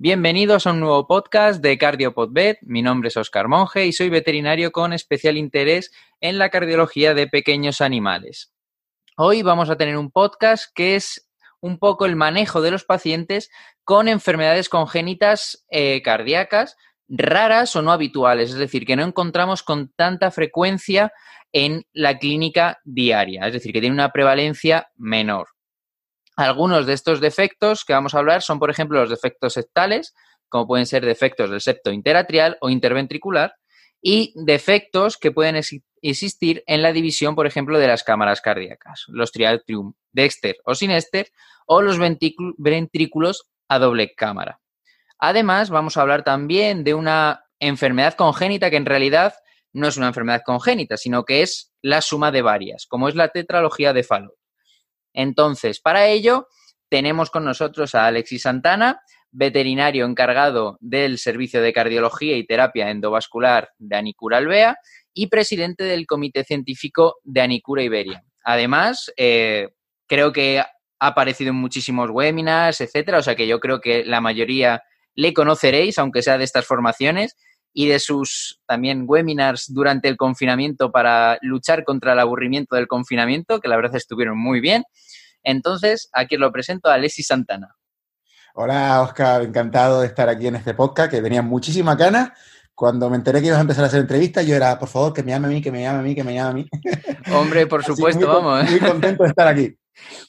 Bienvenidos a un nuevo podcast de CardioPodBet. Mi nombre es Oscar Monge y soy veterinario con especial interés en la cardiología de pequeños animales. Hoy vamos a tener un podcast que es un poco el manejo de los pacientes con enfermedades congénitas eh, cardíacas raras o no habituales, es decir, que no encontramos con tanta frecuencia en la clínica diaria, es decir, que tiene una prevalencia menor. Algunos de estos defectos que vamos a hablar son, por ejemplo, los defectos septales, como pueden ser defectos del septo interatrial o interventricular, y defectos que pueden existir en la división, por ejemplo, de las cámaras cardíacas, los triatrium dexter o sinester o los ventrículos a doble cámara. Además, vamos a hablar también de una enfermedad congénita que en realidad no es una enfermedad congénita, sino que es la suma de varias, como es la tetralogía de Fallot. Entonces, para ello, tenemos con nosotros a Alexis Santana, veterinario encargado del Servicio de Cardiología y Terapia Endovascular de Anicura Albea y presidente del Comité Científico de Anicura Iberia. Además, eh, creo que ha aparecido en muchísimos webinars, etcétera, o sea que yo creo que la mayoría le conoceréis, aunque sea de estas formaciones, y de sus también webinars durante el confinamiento para luchar contra el aburrimiento del confinamiento, que la verdad estuvieron muy bien. Entonces, aquí os lo presento a Alessi Santana. Hola, Oscar, encantado de estar aquí en este podcast, que tenía muchísima ganas. Cuando me enteré que ibas a empezar a hacer entrevistas, yo era, por favor, que me llame a mí, que me llame a mí, que me llame a mí. Hombre, por supuesto, vamos. Muy contento de estar aquí.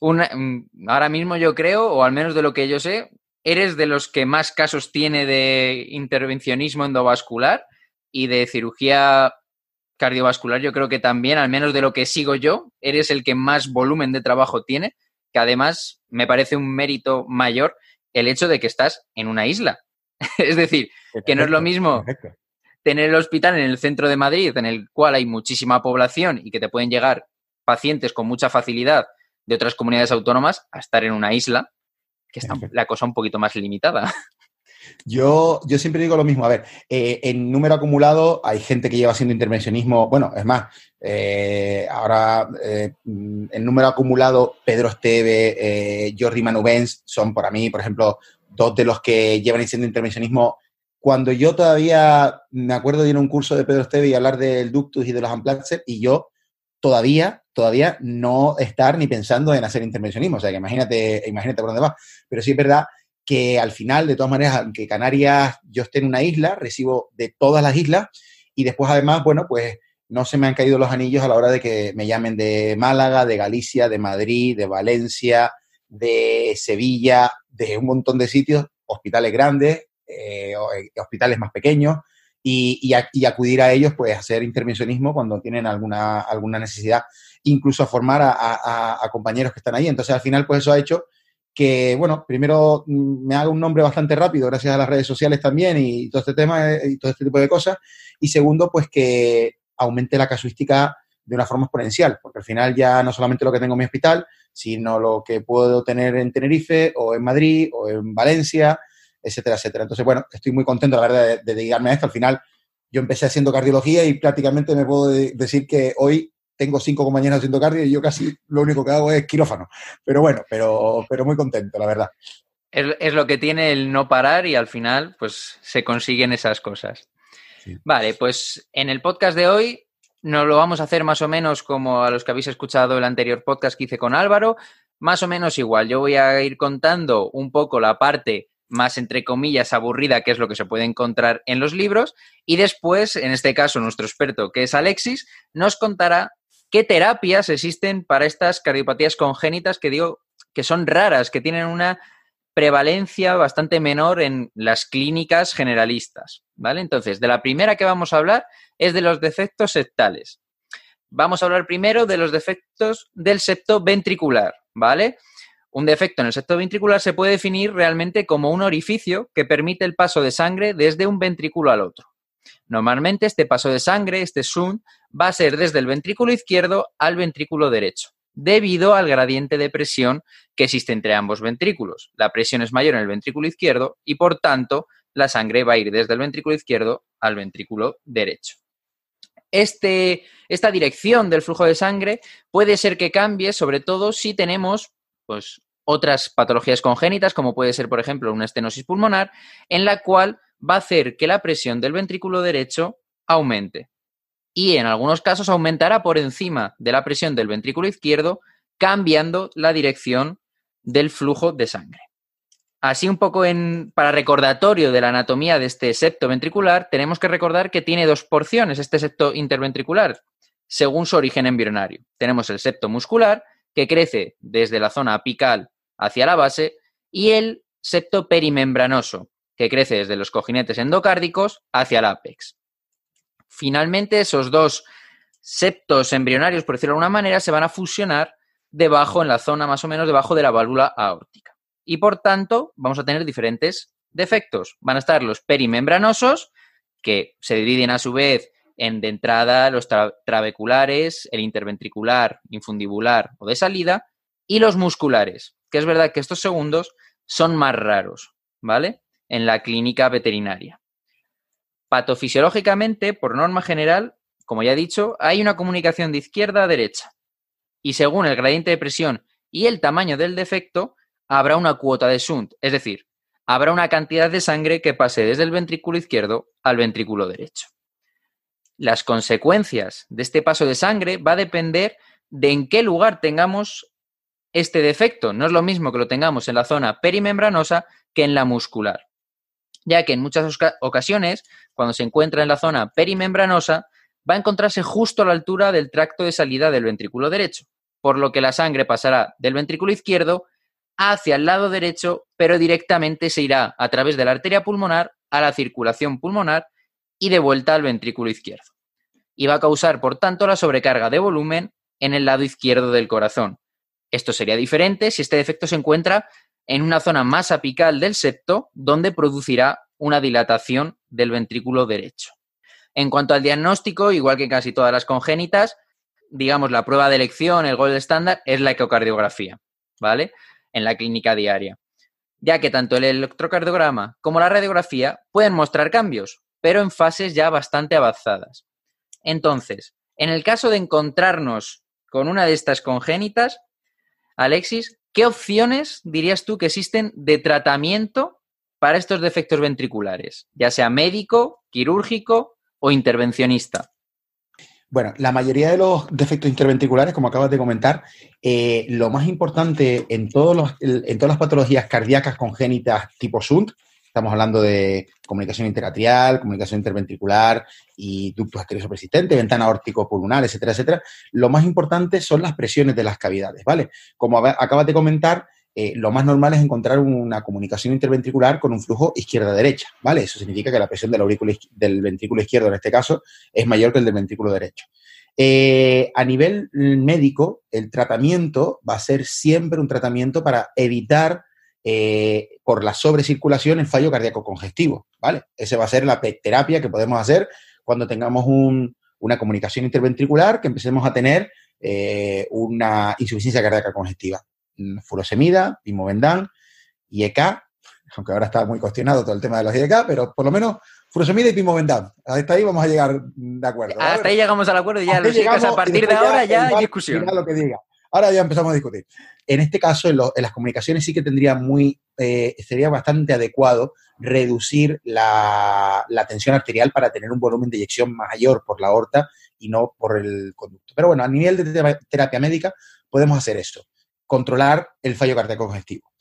Mm, ahora mismo yo creo, o al menos de lo que yo sé, eres de los que más casos tiene de intervencionismo endovascular y de cirugía cardiovascular. Yo creo que también, al menos de lo que sigo yo, eres el que más volumen de trabajo tiene, que además me parece un mérito mayor el hecho de que estás en una isla. es decir, que no es lo mismo tener el hospital en el centro de Madrid, en el cual hay muchísima población y que te pueden llegar pacientes con mucha facilidad de otras comunidades autónomas, a estar en una isla que está la cosa un poquito más limitada. Yo, yo siempre digo lo mismo. A ver, eh, en número acumulado hay gente que lleva haciendo intervencionismo. Bueno, es más, eh, ahora eh, en número acumulado, Pedro Esteve, Jordi Manubens son para mí, por ejemplo, dos de los que llevan haciendo intervencionismo. Cuando yo todavía me acuerdo de ir a un curso de Pedro Esteve y hablar del ductus y de los amplaxes, y yo todavía, todavía no estar ni pensando en hacer intervencionismo. O sea, que imagínate, imagínate por dónde va. Pero sí es verdad que al final, de todas maneras, aunque Canarias yo esté en una isla, recibo de todas las islas y después además, bueno, pues no se me han caído los anillos a la hora de que me llamen de Málaga, de Galicia, de Madrid, de Valencia, de Sevilla, de un montón de sitios, hospitales grandes, eh, eh, hospitales más pequeños, y, acudir a ellos, pues hacer intervencionismo cuando tienen alguna, alguna necesidad, incluso a formar a, compañeros que están ahí. Entonces, al final, pues eso ha hecho que, bueno, primero mm, me haga un nombre bastante rápido gracias a las redes sociales también y todo este tema eh, y todo este tipo de cosas. Y segundo, pues que aumente la casuística de una forma exponencial, porque al final ya no solamente lo que tengo en mi hospital, sino lo que puedo tener en Tenerife o en Madrid o en Valencia etcétera, etcétera. Entonces, bueno, estoy muy contento, la verdad, de, dedicarme a esto. Al final, yo empecé haciendo cardiología y prácticamente me puedo decir que hoy tengo cinco compañeros haciendo cardio y yo casi lo único que hago es quirófano. Pero bueno, pero, pero muy contento, la verdad. Es, lo que tiene el no parar y al final, pues se consiguen esas cosas. Vale, pues en el podcast de hoy nos lo vamos a hacer más o menos como a los que habéis escuchado el anterior podcast que hice con Álvaro, más o menos igual. Yo voy a ir contando un poco la parte más, entre comillas, aburrida, que es lo que se puede encontrar en los libros. Y después, en este caso, nuestro experto, que es Alexis, nos contará qué terapias existen para estas cardiopatías congénitas que digo que son raras, que tienen una prevalencia bastante menor en las clínicas generalistas, ¿vale? Entonces, de la primera que vamos a hablar es de los defectos septales. Vamos a hablar primero de los defectos del septo ventricular, ¿vale? Un defecto en el septo ventricular se puede definir realmente como un orificio que permite el paso de sangre desde un ventrículo al otro. Normalmente este paso de sangre, este SUN, va a ser desde el ventrículo izquierdo al ventrículo derecho, debido al gradiente de presión que existe entre ambos ventrículos. La presión es mayor en el ventrículo izquierdo y por tanto la sangre va a ir desde el ventrículo izquierdo al ventrículo derecho. Este, esta dirección del flujo de sangre puede ser que cambie, sobre todo si tenemos pues otras patologías congénitas, como puede ser, por ejemplo, una estenosis pulmonar, en la cual va a hacer que la presión del ventrículo derecho aumente. Y en algunos casos aumentará por encima de la presión del ventrículo izquierdo, cambiando la dirección del flujo de sangre. Así un poco para recordatorio de la anatomía de este septo ventricular, tenemos que recordar que tiene dos porciones este septo interventricular, según su origen embrionario. Tenemos el septo muscular, que crece desde la zona apical hacia la base, y el septo perimembranoso, que crece desde los cojinetes endocárdicos hacia el ápex. Finalmente, esos dos septos embrionarios, por decirlo de alguna manera, se van a fusionar debajo, en la zona más o menos debajo de la válvula aórtica y por tanto vamos a tener diferentes defectos. Van a estar los perimembranosos, que se dividen a su vez en de entrada los trabeculares, el interventricular, infundibular o de salida, y los musculares, que es verdad que estos segundos son más raros, ¿vale? En la clínica veterinaria. Patofisiológicamente, por norma general, como ya he dicho, hay una comunicación de izquierda a derecha. Y según el gradiente de presión y el tamaño del defecto, habrá una cuota de shunt, es decir, habrá una cantidad de sangre que pase desde el ventrículo izquierdo al ventrículo derecho. Las consecuencias de este paso de sangre va a depender de en qué lugar tengamos este defecto. No es lo mismo que lo tengamos en la zona perimembranosa que en la muscular, ya que en muchas ocasiones, cuando se encuentra en la zona perimembranosa, va a encontrarse justo a la altura del tracto de salida del ventrículo derecho, por lo que la sangre pasará del ventrículo izquierdo hacia el lado derecho, pero directamente se irá a través de la arteria pulmonar a la circulación pulmonar y de vuelta al ventrículo izquierdo. Y va a causar, por tanto, la sobrecarga de volumen en el lado izquierdo del corazón. Esto sería diferente si este defecto se encuentra en una zona más apical del septo, donde producirá una dilatación del ventrículo derecho. En cuanto al diagnóstico, igual que casi todas las congénitas, digamos, la prueba de elección, el gol estándar, es la ecocardiografía, ¿vale? en la clínica diaria, ya que tanto el electrocardiograma como la radiografía pueden mostrar cambios, pero en fases ya bastante avanzadas. Entonces, en el caso de encontrarnos con una de estas congénitas, Alexis, ¿qué opciones dirías tú que existen de tratamiento para estos defectos ventriculares, ya sea médico, quirúrgico o intervencionista? Bueno, la mayoría de los defectos interventriculares, como acabas de comentar, eh, lo más importante en, todos en todas las patologías cardíacas congénitas tipo SUNT, estamos hablando de comunicación interatrial, comunicación interventricular y ductos arteriosos persistentes, ventana órtico pulmonar, etcétera, etcétera, lo más importante son las presiones de las cavidades, ¿vale? Como acabas de comentar, eh, lo más normal es encontrar una comunicación interventricular con un flujo izquierda-derecha, ¿vale? Eso significa que la presión del, del ventrículo izquierdo, en este caso, es mayor que el del ventrículo derecho. Eh, a nivel médico, el tratamiento va a ser siempre un tratamiento para evitar eh, por la sobrecirculación el fallo cardíaco congestivo, ¿vale? Esa va a ser la terapia que podemos hacer cuando tengamos una comunicación interventricular, que empecemos a tener una insuficiencia cardíaca congestiva furosemida, pimovendan, IEK, aunque ahora está muy cuestionado todo el tema de los IEK, pero por lo menos furosemida y pimovendan. Hasta ahí vamos a llegar de acuerdo. Hasta ahí llegamos al acuerdo y ya a partir de ahora ya hay discusión. Lo que diga. Ahora ya empezamos a discutir. En este caso, en, las comunicaciones sí que tendría muy, eh, sería bastante adecuado reducir la, tensión arterial para tener un volumen de eyección mayor por la aorta y no por el conducto. Pero bueno, a nivel de terapia médica podemos hacer eso controlar el fallo cardíaco congestivo.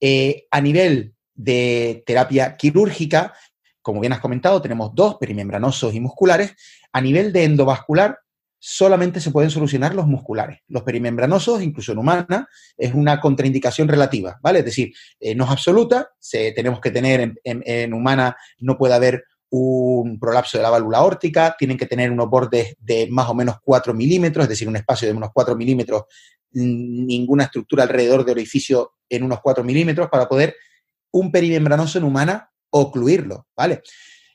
Eh, a nivel de terapia quirúrgica, como bien has comentado, tenemos dos, perimembranosos y musculares. A nivel de endovascular, solamente se pueden solucionar los musculares. Los perimembranosos, incluso en humana, es una contraindicación relativa, ¿vale? Es decir, eh, no es absoluta, tenemos que tener en, humana, no puede haber un prolapso de la válvula órtica, tienen que tener unos bordes de más o menos 4 milímetros, es decir, un espacio de unos 4 milímetros ninguna estructura alrededor del orificio en unos 4 milímetros para poder un perimembranoso en humana ocluirlo, ¿vale?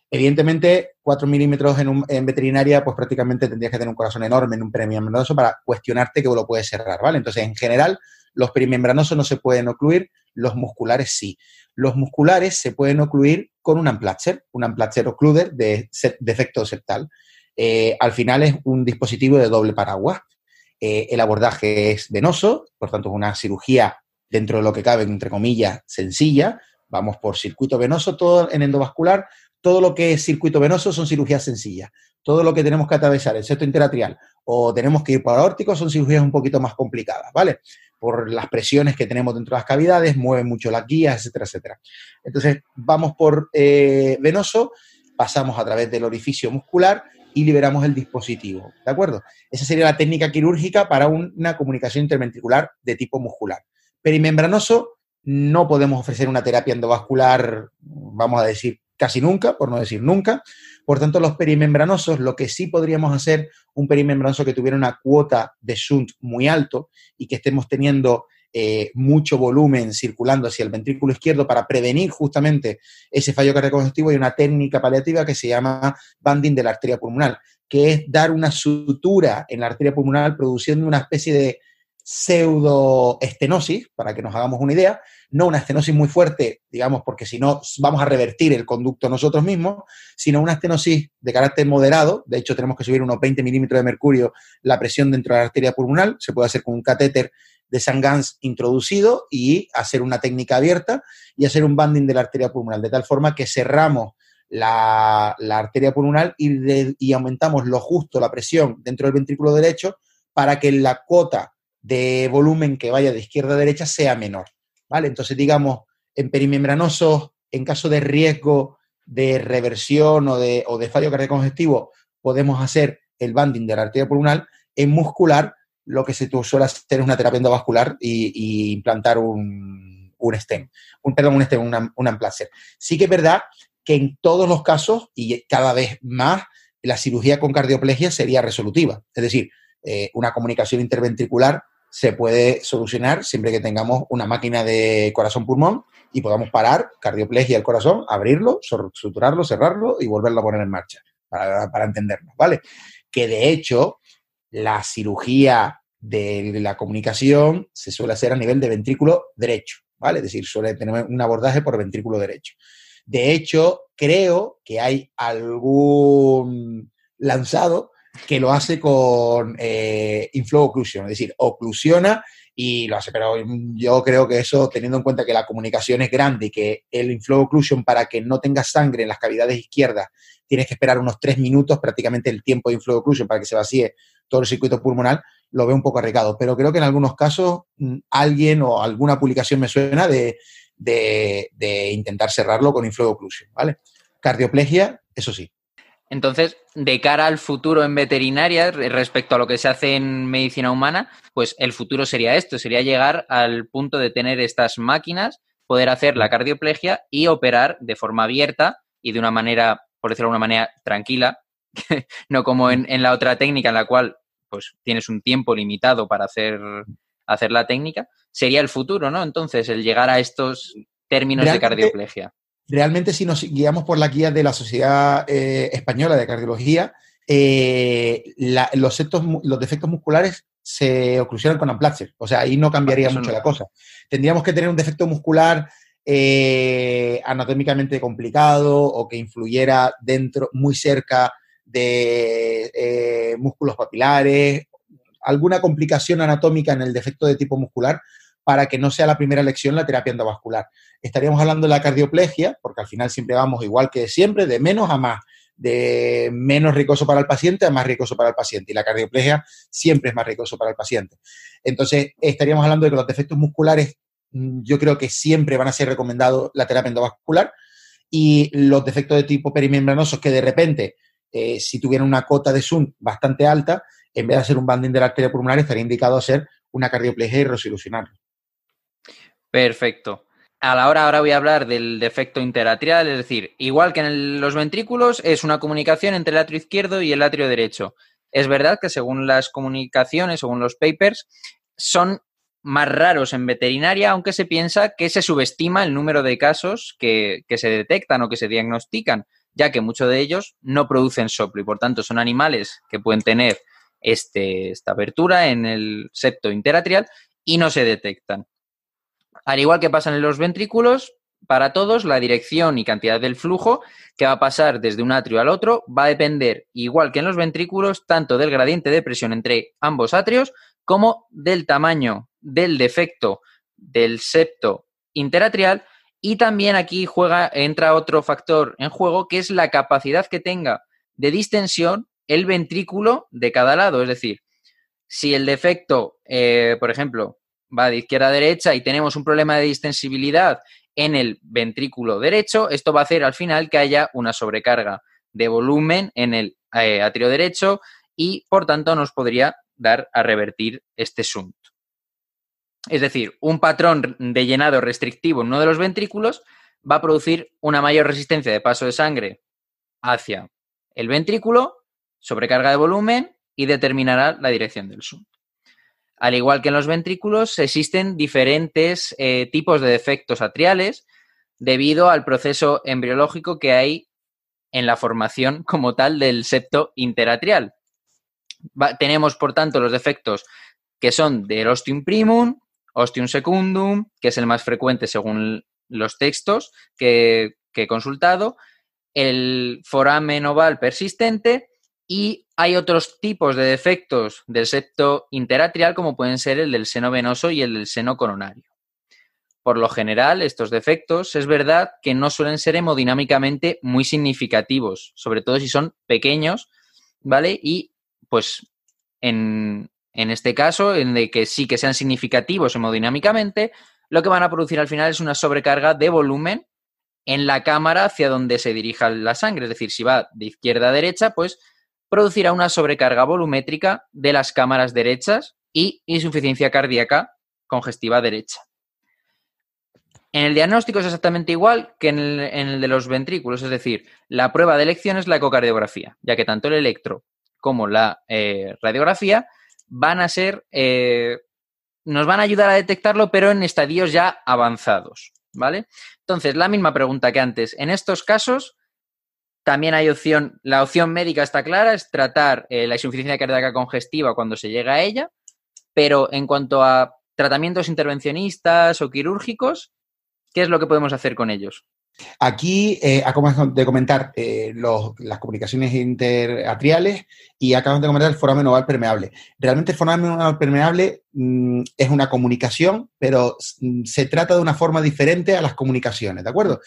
Evidentemente, 4 milímetros en, veterinaria, pues prácticamente tendrías que tener un corazón enorme en un perimembranoso para cuestionarte que lo puedes cerrar, ¿vale? Entonces, en general, los perimembranosos no se pueden ocluir, los musculares sí. Los musculares se pueden ocluir con un amplatzer, un amplatzer occluder de, defecto septal. Eh, al final es un dispositivo de doble paraguas. Eh, el abordaje es venoso, por tanto es una cirugía dentro de lo que cabe, entre comillas, sencilla. Vamos por circuito venoso, todo en endovascular, todo lo que es circuito venoso son cirugías sencillas. Todo lo que tenemos que atravesar, el septo interatrial, o tenemos que ir por aórtico, son cirugías un poquito más complicadas, ¿vale? Por las presiones que tenemos dentro de las cavidades, mueven mucho las guías, etcétera, etcétera. Entonces, vamos por eh, venoso, pasamos a través del orificio muscular y liberamos el dispositivo, ¿de acuerdo? Esa sería la técnica quirúrgica para una comunicación interventricular de tipo muscular. Perimembranoso, no podemos ofrecer una terapia endovascular, vamos a decir, casi nunca, por no decir nunca. Por tanto, los perimembranosos, lo que sí podríamos hacer, un perimembranoso que tuviera una cuota de shunt muy alto y que estemos teniendo eh, mucho volumen circulando hacia el ventrículo izquierdo para prevenir justamente ese fallo cardíaco y una técnica paliativa que se llama banding de la arteria pulmonar, que es dar una sutura en la arteria pulmonar produciendo una especie de pseudoestenosis, para que nos hagamos una idea, no una estenosis muy fuerte, digamos, porque si no vamos a revertir el conducto nosotros mismos, sino una estenosis de carácter moderado, de hecho tenemos que subir unos 20 milímetros de mercurio la presión dentro de la arteria pulmonar, se puede hacer con un catéter de Sangans introducido y hacer una técnica abierta y hacer un banding de la arteria pulmonar, de tal forma que cerramos la, arteria pulmonar y, y aumentamos lo justo la presión dentro del ventrículo derecho para que la cuota de volumen que vaya de izquierda a derecha sea menor. ¿Vale? Entonces, digamos, en perimembranosos, en caso de riesgo de reversión o de, o de fallo cardíaco podemos hacer el banding de la arteria pulmonar. En muscular, lo que se suele hacer es una terapia endovascular y, implantar un, un, stem, un, perdón, un stem, un Sí que es verdad que en todos los casos, y cada vez más, la cirugía con cardioplegia sería resolutiva. Es decir, eh, una comunicación interventricular se puede solucionar siempre que tengamos una máquina de corazón-pulmón y podamos parar, cardioplegia el corazón, abrirlo, suturarlo, cerrarlo y volverlo a poner en marcha, para, para entendernos, ¿vale? Que de hecho, la cirugía de la comunicación se suele hacer a nivel de ventrículo derecho, ¿vale? Es decir, suele tener un abordaje por ventrículo derecho. De hecho, creo que hay algún lanzado que lo hace con eh, inflow occlusion, es decir, oclusiona y lo hace, pero yo creo que eso, teniendo en cuenta que la comunicación es grande y que el inflow occlusion para que no tenga sangre en las cavidades izquierdas tienes que esperar unos tres minutos, prácticamente el tiempo de inflow occlusion para que se vacíe todo el circuito pulmonar, lo veo un poco arriesgado, pero creo que en algunos casos mm, alguien o alguna publicación me suena de, de intentar cerrarlo con inflow occlusion, ¿vale? Cardioplegia, eso sí, entonces, de cara al futuro en veterinaria, respecto a lo que se hace en medicina humana, pues el futuro sería esto, sería llegar al punto de tener estas máquinas, poder hacer la cardioplegia y operar de forma abierta y de una manera, por decirlo de una manera, tranquila, no como en, la otra técnica en la cual pues tienes un tiempo limitado para hacer, hacer la técnica, sería el futuro, ¿no? Entonces, el llegar a estos términos de cardioplegia realmente si nos guiamos por la guía de la Sociedad eh, Española de Cardiología, eh, los, los, defectos musculares se oclusionan con Amplaxer. O sea, ahí no cambiaría mucho la cosa. Tendríamos que tener un defecto muscular eh, anatómicamente complicado o que influyera dentro, muy cerca de músculos papilares, alguna complicación anatómica en el defecto de tipo muscular para que no sea la primera elección la terapia endovascular. Estaríamos hablando de la cardioplegia, porque al final siempre vamos igual que siempre, de menos a más, de menos ricoso para el paciente a más ricoso para el paciente. Y la cardioplegia siempre es más ricoso para el paciente. Entonces, estaríamos hablando de que los defectos musculares, mm, yo creo que siempre van a ser recomendados la terapia endovascular. Y los defectos de tipo perimembranosos que de repente, eh, si tuvieran una cota de Zoom bastante alta, en vez de hacer un banding de la arteria pulmonar, estaría indicado hacer una cardioplegia y resolucionarlo. Perfecto. A la hora ahora voy a hablar del defecto interatrial, es decir, igual que en los ventrículos, es una comunicación entre el atrio izquierdo y el atrio derecho. Es verdad que según las comunicaciones, según los papers, son más raros en veterinaria, aunque se piensa que se subestima el número de casos que, se detectan o que se diagnostican, ya que muchos de ellos no producen soplo y por tanto son animales que pueden tener este, esta abertura en el septo interatrial y no se detectan. Al igual que pasa en los ventrículos, para todos la dirección y cantidad del flujo que va a pasar desde un atrio al otro va a depender, igual que en los ventrículos, tanto del gradiente de presión entre ambos atrios como del tamaño del defecto del septo interatrial y también aquí juega, entra otro factor en juego que es la capacidad que tenga de distensión el ventrículo de cada lado. Es decir, si el defecto, eh, por ejemplo, va de izquierda a derecha y tenemos un problema de distensibilidad en el ventrículo derecho, esto va a hacer al final que haya una sobrecarga de volumen en el eh, atrio derecho y por tanto nos podría dar a revertir este shunt. Es decir, un patrón de llenado restrictivo en uno de los ventrículos va a producir una mayor resistencia de paso de sangre hacia el ventrículo, sobrecarga de volumen y determinará la dirección del shunt. Al igual que en los ventrículos, existen diferentes eh, tipos de defectos atriales debido al proceso embriológico que hay en la formación como tal del septo interatrial. tenemos, por tanto, los defectos que son del ostium primum, ostium secundum, que es el más frecuente según los textos que, que he consultado, el foramen oval persistente y hay otros tipos de defectos del septo interatrial como pueden ser el del seno venoso y el del seno coronario. Por lo general, estos defectos es verdad que no suelen ser hemodinámicamente muy significativos, sobre todo si son pequeños, ¿vale? Y pues en, en este caso, en de que sí que sean significativos hemodinámicamente, lo que van a producir al final es una sobrecarga de volumen en la cámara hacia donde se dirija la sangre. Es decir, si va de izquierda a derecha, pues producirá una sobrecarga volumétrica de las cámaras derechas y insuficiencia cardíaca congestiva derecha. En el diagnóstico es exactamente igual que en el, de los ventrículos, es decir, la prueba de elección es la ecocardiografía, ya que tanto el electro como la eh, radiografía van a ser, eh, nos van a ayudar a detectarlo, pero en estadios ya avanzados, ¿vale? Entonces, la misma pregunta que antes. En estos casos, también hay opción, la opción médica está clara, es tratar eh, la insuficiencia cardíaca congestiva cuando se llega a ella, pero en cuanto a tratamientos intervencionistas o quirúrgicos, ¿qué es lo que podemos hacer con ellos? Aquí eh, acabamos de comentar eh, las comunicaciones interatriales y acabamos de comentar el foramen oval permeable. Realmente el foramen oval permeable mm, es una comunicación, pero mm, se trata de una forma diferente a las comunicaciones, ¿de acuerdo?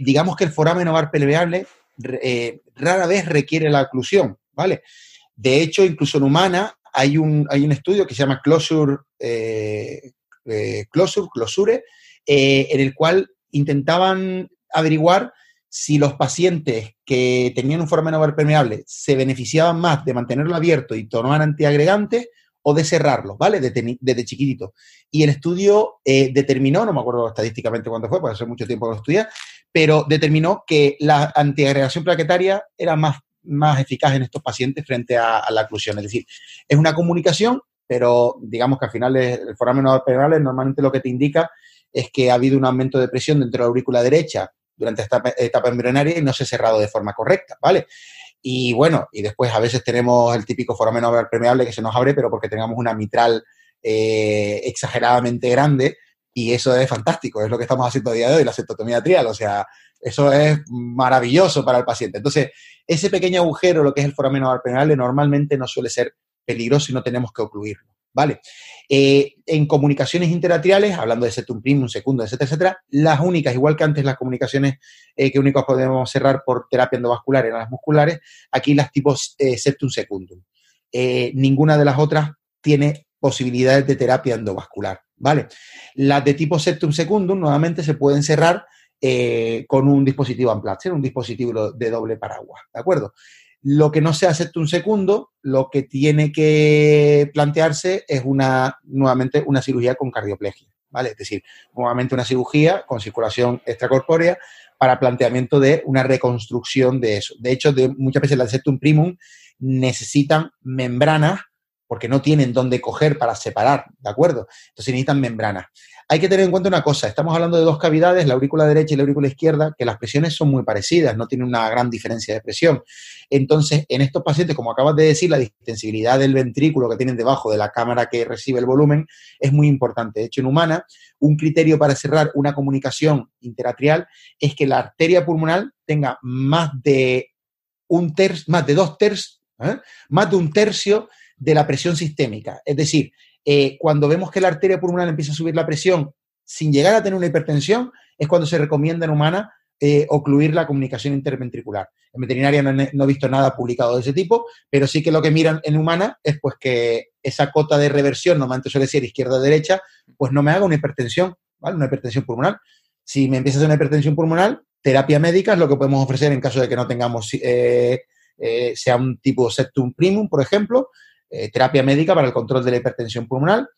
digamos que el foramen oval permeable eh, rara vez requiere la oclusión, ¿vale? De hecho, incluso en humana hay un, hay un estudio que se llama Closure, eh, eh, Closure, Closure en el cual intentaban averiguar si los pacientes que tenían un foramen oval permeable se beneficiaban más de mantenerlo abierto y tomar antiagregantes o de cerrarlo, ¿vale? Desde, chiquitito. Y el estudio determinó, no me acuerdo estadísticamente cuánto fue, porque hace mucho tiempo que lo estudié, pero determinó que la antiagregación plaquetaria era más, más eficaz en estos pacientes frente a, la oclusión. Es decir, es una comunicación, pero digamos que al final el foramen penal normalmente lo que te indica es que ha habido un aumento de presión dentro de la aurícula derecha durante esta etapa embrionaria y no se ha cerrado de forma correcta, ¿vale? Y bueno, y después a veces tenemos el típico foramen permeable que se nos abre, pero porque tengamos una mitral eh, exageradamente grande y eso es fantástico, es lo que estamos haciendo a día de hoy, la septotomía trial, o sea, eso es maravilloso para el paciente. Entonces, ese pequeño agujero, lo que es el foramen penal, normalmente no suele ser peligroso y no tenemos que ocluirlo, ¿vale? Eh, en comunicaciones interatriales, hablando de septum primum, segundo, etcétera, etcétera, las únicas, igual que antes las comunicaciones eh, que únicos podemos cerrar por terapia endovascular eran las musculares, aquí las tipos eh, septum secundum. ninguna de las otras tiene posibilidades de terapia endovascular. ¿Vale? Las de tipo septum secundum nuevamente se pueden cerrar eh, con un dispositivo Amplatzer, un dispositivo de doble paraguas, ¿de acuerdo? Lo que no sea septum segundo, lo que tiene que plantearse es una, nuevamente, una cirugía con cardioplegia, ¿vale? Es decir, nuevamente una cirugía con circulación extracorpórea para planteamiento de una reconstrucción de eso. De hecho, muchas veces las septum primum necesitan membranas porque no tienen dónde coger para separar, ¿de acuerdo? Entonces necesitan membranas. Hay que tener en cuenta una cosa, estamos hablando de dos cavidades, la aurícula derecha y la aurícula izquierda, que las presiones son muy parecidas, no tienen una gran diferencia de presión. Entonces, en estos pacientes, como acabas de decir, la distensibilidad del ventrículo que tienen debajo de la cámara que recibe el volumen es muy importante. De hecho, en humana, un criterio para cerrar una comunicación interatrial es que la arteria pulmonar tenga más de un tercio, más de dos tercios, ¿eh? más de un tercio de la presión sistémica. Es decir, eh, cuando vemos que la arteria pulmonar empieza a subir la presión sin llegar a tener una hipertensión, es cuando se recomienda en humana eh, ocluir la comunicación interventricular. En veterinaria no, he visto nada publicado de ese tipo, pero sí que lo que miran en humana es pues que esa cota de reversión, normalmente suele ser izquierda-derecha, pues no me haga una hipertensión, ¿vale? Una hipertensión pulmonar. Si me empieza a hacer una hipertensión pulmonar, terapia médica es lo que podemos ofrecer en caso de que no tengamos, eh, sea un tipo septum primum, por ejemplo, terapia médica para el control de la hipertensión pulmonar.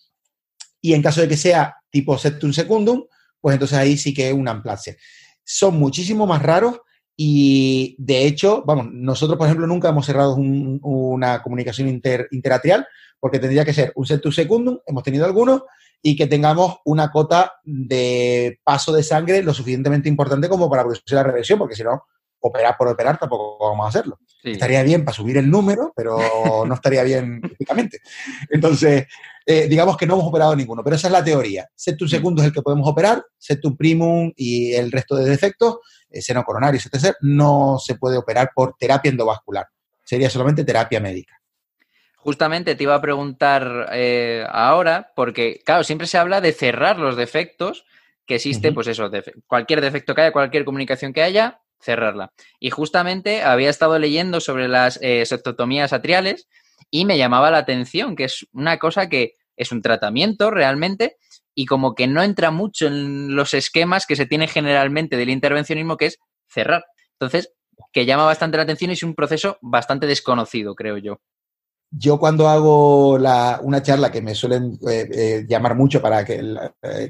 Y en caso de que sea tipo septum secundum, pues entonces ahí sí que es un amplasia. Son muchísimo más raros y de hecho, vamos, nosotros por ejemplo nunca hemos cerrado una comunicación inter, interatrial porque tendría que ser un septum secundum, hemos tenido algunos, y que tengamos una cota de paso de sangre lo suficientemente importante como para producir la reversión, porque si no, operar por operar tampoco vamos a hacerlo. Estaría bien para subir el número, pero no estaría bien físicamente. Entonces, eh, digamos que no hemos operado ninguno, pero esa es la teoría. Septum mm. segundo es el que podemos operar, septum primum y el resto de defectos, eh, seno coronario, etc., no se puede operar por terapia endovascular. Sería solamente terapia médica. Justamente te iba a preguntar eh, ahora, porque, claro, siempre se habla de cerrar los defectos que existe, pues eso, cualquier defecto que haya, cualquier comunicación que haya, cerrarla. Y justamente había estado leyendo sobre las eh, septotomías atriales y me llamaba la atención, que es una cosa que es un tratamiento realmente y como que no entra mucho en los esquemas que se tiene generalmente del intervencionismo, que es cerrar. Entonces, que llama bastante la atención y es un proceso bastante desconocido, creo yo. Yo cuando hago una charla que me suelen eh, eh, llamar mucho para que,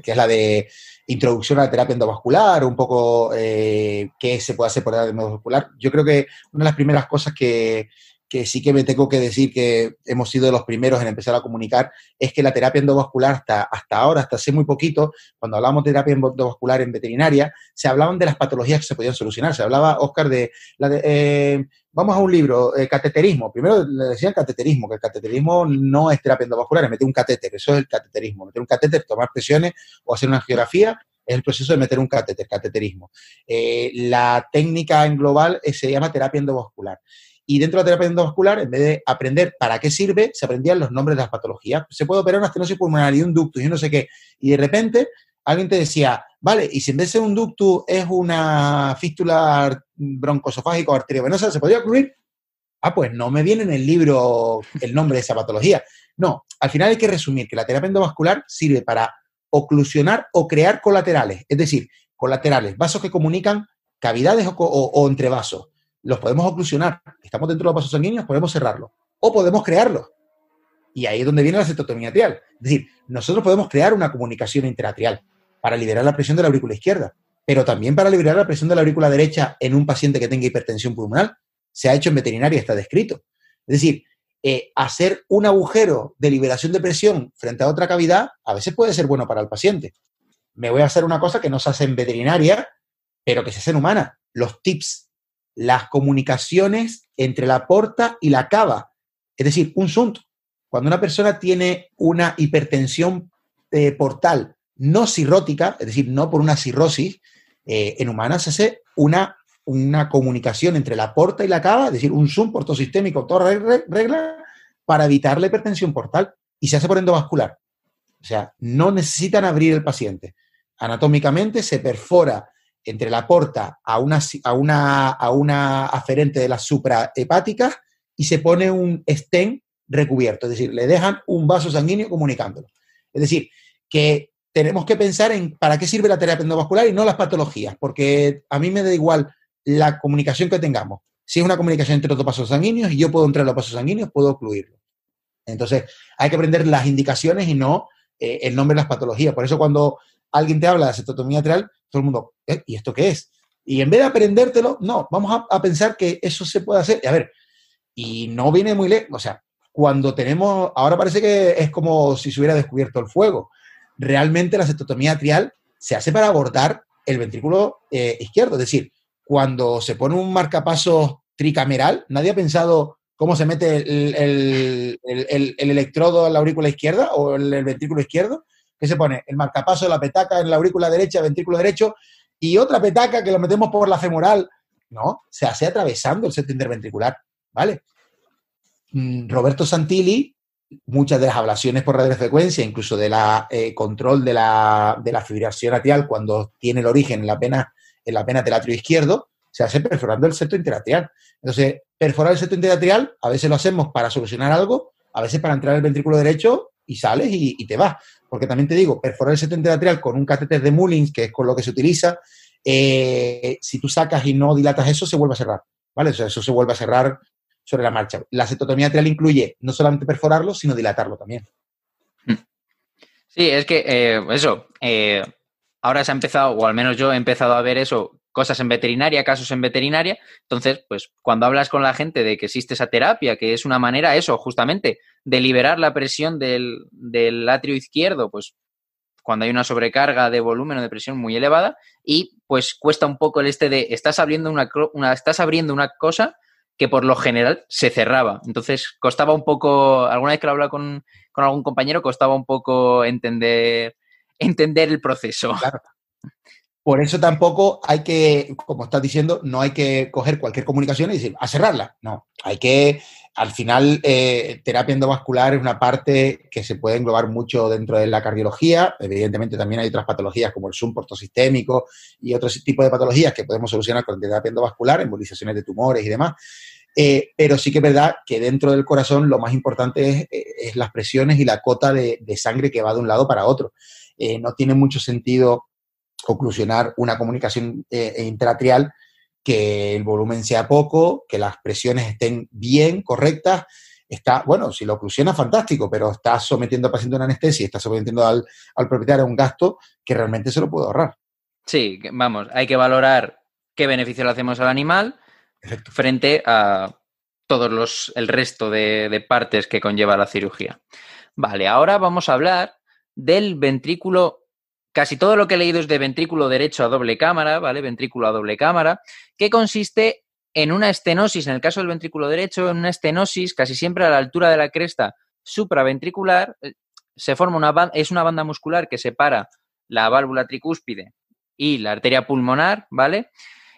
que es la de introducción a la terapia endovascular, un poco eh, qué se puede hacer por la endovascular. Yo creo que una de las primeras cosas que, que sí que me tengo que decir que hemos sido de los primeros en empezar a comunicar, es que la terapia endovascular hasta, hasta ahora, hasta hace muy poquito, cuando hablábamos de terapia endovascular en veterinaria, se hablaban de las patologías que se podían solucionar. Se hablaba, Oscar, de, eh, vamos a un libro, eh, cateterismo. Primero le decían cateterismo, que el cateterismo no es terapia endovascular, es meter un catéter, eso es el cateterismo. Meter un catéter, tomar presiones o hacer una angiografía es el proceso de meter un catéter, cateterismo. Eh, la técnica en global se llama terapia endovascular. Y dentro de la terapia endovascular, en vez de aprender para qué sirve, se aprendían los nombres de las patologías. Se puede operar una estenosis pulmonar y un ductus y no sé qué. Y de repente alguien te decía, vale, y si en vez de ser un ductus es una fístula broncosofágica o arteriovenosa, ¿se podría ocurrir? Ah, pues no me viene en el libro el nombre de esa patología. No, al final hay que resumir que la terapia endovascular sirve para oclusionar o crear colaterales, es decir, colaterales, vasos que comunican cavidades o, o entre vasos los podemos oclusionar. Estamos dentro de los vasos sanguíneos, podemos cerrarlos. O podemos crearlos. Y ahí es donde viene la cetotomía atrial. Es decir, nosotros podemos crear una comunicación interatrial para liberar la presión de la aurícula izquierda, pero también para liberar la presión de la aurícula derecha en un paciente que tenga hipertensión pulmonar. Se ha hecho en veterinaria, está descrito. Es decir, eh, hacer un agujero de liberación de presión frente a otra cavidad a veces puede ser bueno para el paciente. Me voy a hacer una cosa que no se hace en veterinaria, pero que se hace en humana. Los tips las comunicaciones entre la porta y la cava. Es decir, un SUNT. Cuando una persona tiene una hipertensión eh, portal no cirrótica, es decir, no por una cirrosis, eh, en humanas se hace una, una comunicación entre la porta y la cava, es decir, un zoom portosistémico, toda regla, para evitar la hipertensión portal. Y se hace por endovascular. O sea, no necesitan abrir el paciente. Anatómicamente se perfora entre la porta a una, a una, a una aferente de las suprahepáticas y se pone un stent recubierto, es decir, le dejan un vaso sanguíneo comunicándolo. Es decir, que tenemos que pensar en para qué sirve la terapia endovascular y no las patologías, porque a mí me da igual la comunicación que tengamos. Si es una comunicación entre dos vasos sanguíneos y yo puedo entrar en los vasos sanguíneos, puedo ocluirlo. Entonces, hay que aprender las indicaciones y no eh, el nombre de las patologías. Por eso cuando alguien te habla de cetotomía atrial, todo el mundo, ¿eh? ¿y esto qué es? Y en vez de aprendértelo, no, vamos a, pensar que eso se puede hacer. a ver, y no viene muy lejos, o sea, cuando tenemos, ahora parece que es como si se hubiera descubierto el fuego. Realmente la cetotomía atrial se hace para abordar el ventrículo eh, izquierdo, es decir, cuando se pone un marcapasos tricameral, nadie ha pensado cómo se mete el, el, electrodo en la aurícula izquierda o el ventrículo izquierdo. ¿Qué se pone? El marcapaso de la petaca en la aurícula derecha, ventrículo derecho, y otra petaca que lo metemos por la femoral. No, se hace atravesando el septo interventricular, ¿vale? Mm, Roberto Santilli muchas de las ablaciones por radiofrecuencia, incluso de la eh, control de la, de la fibrilación atrial cuando tiene el origen en la pena, en la pena del atrio izquierdo, se hace perforando el septo interatrial. Entonces, perforar el septo interatrial, a veces lo hacemos para solucionar algo, a veces para entrar al ventrículo derecho y sales y, te vas. Porque también te digo, perforar el septo interatrial con un catéter de Mullins, que es con lo que se utiliza, eh, si tú sacas y no dilatas eso, se vuelve a cerrar. ¿Vale? O sea, eso se vuelve a cerrar sobre la marcha. La septotomía atrial incluye no solamente perforarlo, sino dilatarlo también. Sí, es que eh, eso, eh, ahora se ha empezado, o al menos yo he empezado a ver eso, cosas en veterinaria, casos en veterinaria. Entonces, pues cuando hablas con la gente de que existe esa terapia, que es una manera, eso, justamente, de liberar la presión del, del atrio izquierdo, pues cuando hay una sobrecarga de volumen o de presión muy elevada, y pues cuesta un poco el este de estás abriendo una, estás abriendo una cosa que por lo general se cerraba. Entonces costaba un poco, alguna vez que lo hablaba con, con algún compañero, costaba un poco entender, entender el proceso. Claro. Por eso tampoco hay que, como estás diciendo, no hay que coger cualquier comunicación y decir, a cerrarla. No, hay que, al final, eh, terapia endovascular es una parte que se puede englobar mucho dentro de la cardiología. Evidentemente también hay otras patologías como el Zoom portosistémico y otros tipos de patologías que podemos solucionar con terapia endovascular, embolizaciones de tumores y demás. Eh, pero sí que es verdad que dentro del corazón lo más importante es, eh, las presiones y la cota de, sangre que va de un lado para otro. No tiene mucho sentido oclusionar una comunicación intratrial que el volumen sea poco, que las presiones estén bien, correctas. Está, bueno, si lo oclusiona, fantástico, pero está sometiendo al paciente a una anestesia, está sometiendo al, al propietario a un gasto que realmente se lo puede ahorrar. Sí, vamos, hay que valorar qué beneficio le hacemos al animal frente a todos los, el resto de, partes que conlleva la cirugía. Vale, ahora vamos a hablar del ventrículo casi todo lo que he leído es de ventrículo derecho a doble cámara, ¿vale? Ventrículo a doble cámara, que consiste en una estenosis, en el caso del ventrículo derecho, en una estenosis casi siempre a la altura de la cresta supraventricular, eh, se forma una es una banda muscular que separa la válvula tricúspide y la arteria pulmonar, ¿vale?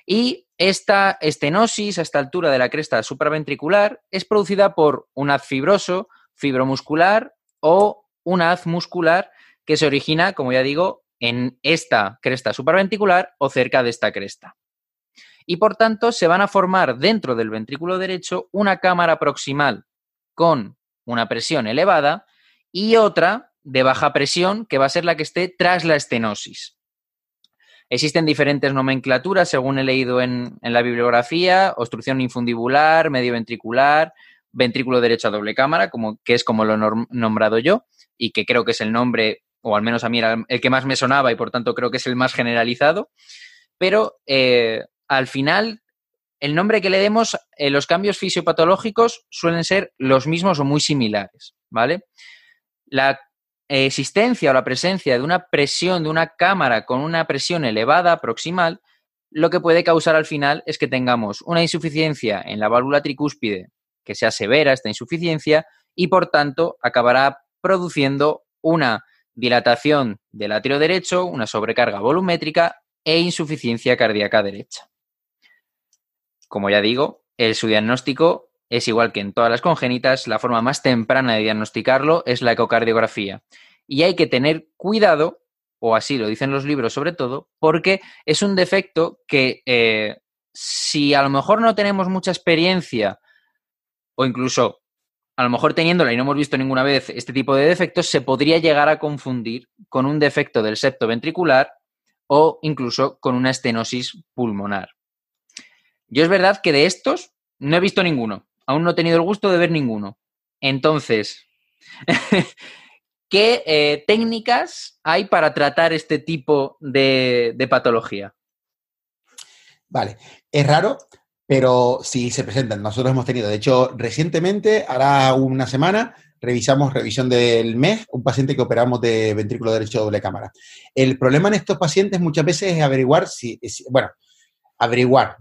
Y esta estenosis a esta altura de la cresta supraventricular es producida por un haz fibroso, fibromuscular o un haz muscular que se origina, como ya digo, en esta cresta supraventricular o cerca de esta cresta. Y por tanto se van a formar dentro del ventrículo derecho una cámara proximal con una presión elevada y otra de baja presión que va a ser la que esté tras la estenosis. Existen diferentes nomenclaturas, según he leído en, la bibliografía, obstrucción infundibular, medio ventricular, ventrículo derecho a doble cámara, como, que es como lo he nombrado yo, y que creo que es el nombre, o al menos a mí era el que más me sonaba y por tanto creo que es el más generalizado. Pero eh, al final, el nombre que le demos, eh, los cambios fisiopatológicos suelen ser los mismos o muy similares, ¿vale? La existencia o la presencia de una presión de una cámara con una presión elevada proximal, lo que puede causar al final es que tengamos una insuficiencia en la válvula tricúspide, que sea severa esta insuficiencia, y por tanto acabará produciendo una dilatación del atrio derecho, una sobrecarga volumétrica e insuficiencia cardíaca derecha. Como ya digo, el, su diagnóstico es igual que en todas las congénitas, la forma más temprana de diagnosticarlo es la ecocardiografía. Y hay que tener cuidado, o así lo dicen los libros sobre todo, porque es un defecto que eh, si a lo mejor no tenemos mucha experiencia, o incluso a lo mejor teniéndola y no hemos visto ninguna vez este tipo de defectos, se podría llegar a confundir con un defecto del septo ventricular o incluso con una estenosis pulmonar. Yo es verdad que de estos no he visto ninguno. Aún no he tenido el gusto de ver ninguno. Entonces, ¿qué eh, técnicas hay para tratar este tipo de, patología? Vale, es raro, pero sí se presentan. Nosotros hemos tenido, de hecho, recientemente, hará una semana, revisamos revisión del mes, un paciente que operamos de ventrículo derecho doble cámara. El problema en estos pacientes muchas veces es averiguar si bueno, averiguar,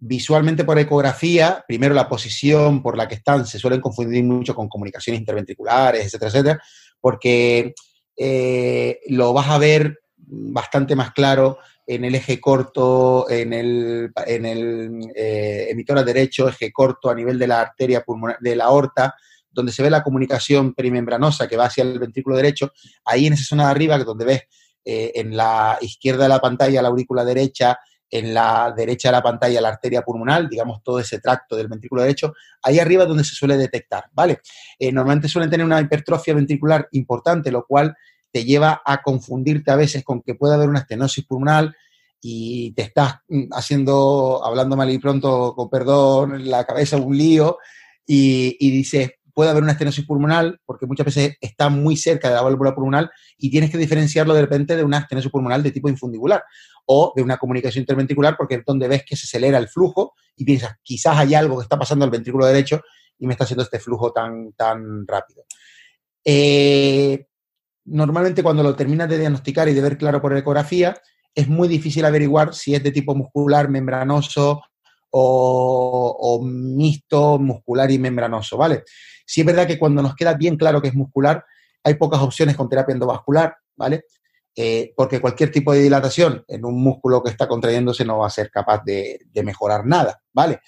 visualmente por ecografía, primero la posición por la que están, se suelen confundir mucho con comunicaciones interventriculares, etcétera, etcétera, porque eh, lo vas a ver bastante más claro en el eje corto, en el, en el eh, derecho, eje corto a nivel de la arteria pulmonar, de la aorta, donde se ve la comunicación perimembranosa que va hacia el ventrículo derecho, ahí en esa zona de arriba, que donde ves eh, en la izquierda de la pantalla la aurícula derecha, en la derecha de la pantalla la arteria pulmonar, digamos todo ese tracto del ventrículo derecho, ahí arriba es donde se suele detectar, ¿vale? Eh, normalmente suelen tener una hipertrofia ventricular importante, lo cual te lleva a confundirte a veces con que puede haber una estenosis pulmonar y te estás mm, haciendo, hablando mal y pronto, con perdón, la cabeza un lío y, y dices, puede haber una estenosis pulmonar, porque muchas veces está muy cerca de la válvula pulmonar y tienes que diferenciarlo de repente de una estenosis pulmonar de tipo infundibular o de una comunicación interventricular, porque es donde ves que se acelera el flujo y piensas, quizás hay algo que está pasando al ventrículo derecho y me está haciendo este flujo tan, tan rápido. Eh, normalmente cuando lo terminas de diagnosticar y de ver claro por ecografía, es muy difícil averiguar si es de tipo muscular, membranoso o, mixto, muscular y membranoso, ¿vale? Sí es verdad que cuando nos queda bien claro que es muscular, hay pocas opciones con terapia endovascular, ¿vale? Eh, porque cualquier tipo de dilatación en un músculo que está contrayéndose no va a ser capaz de, mejorar nada, ¿vale?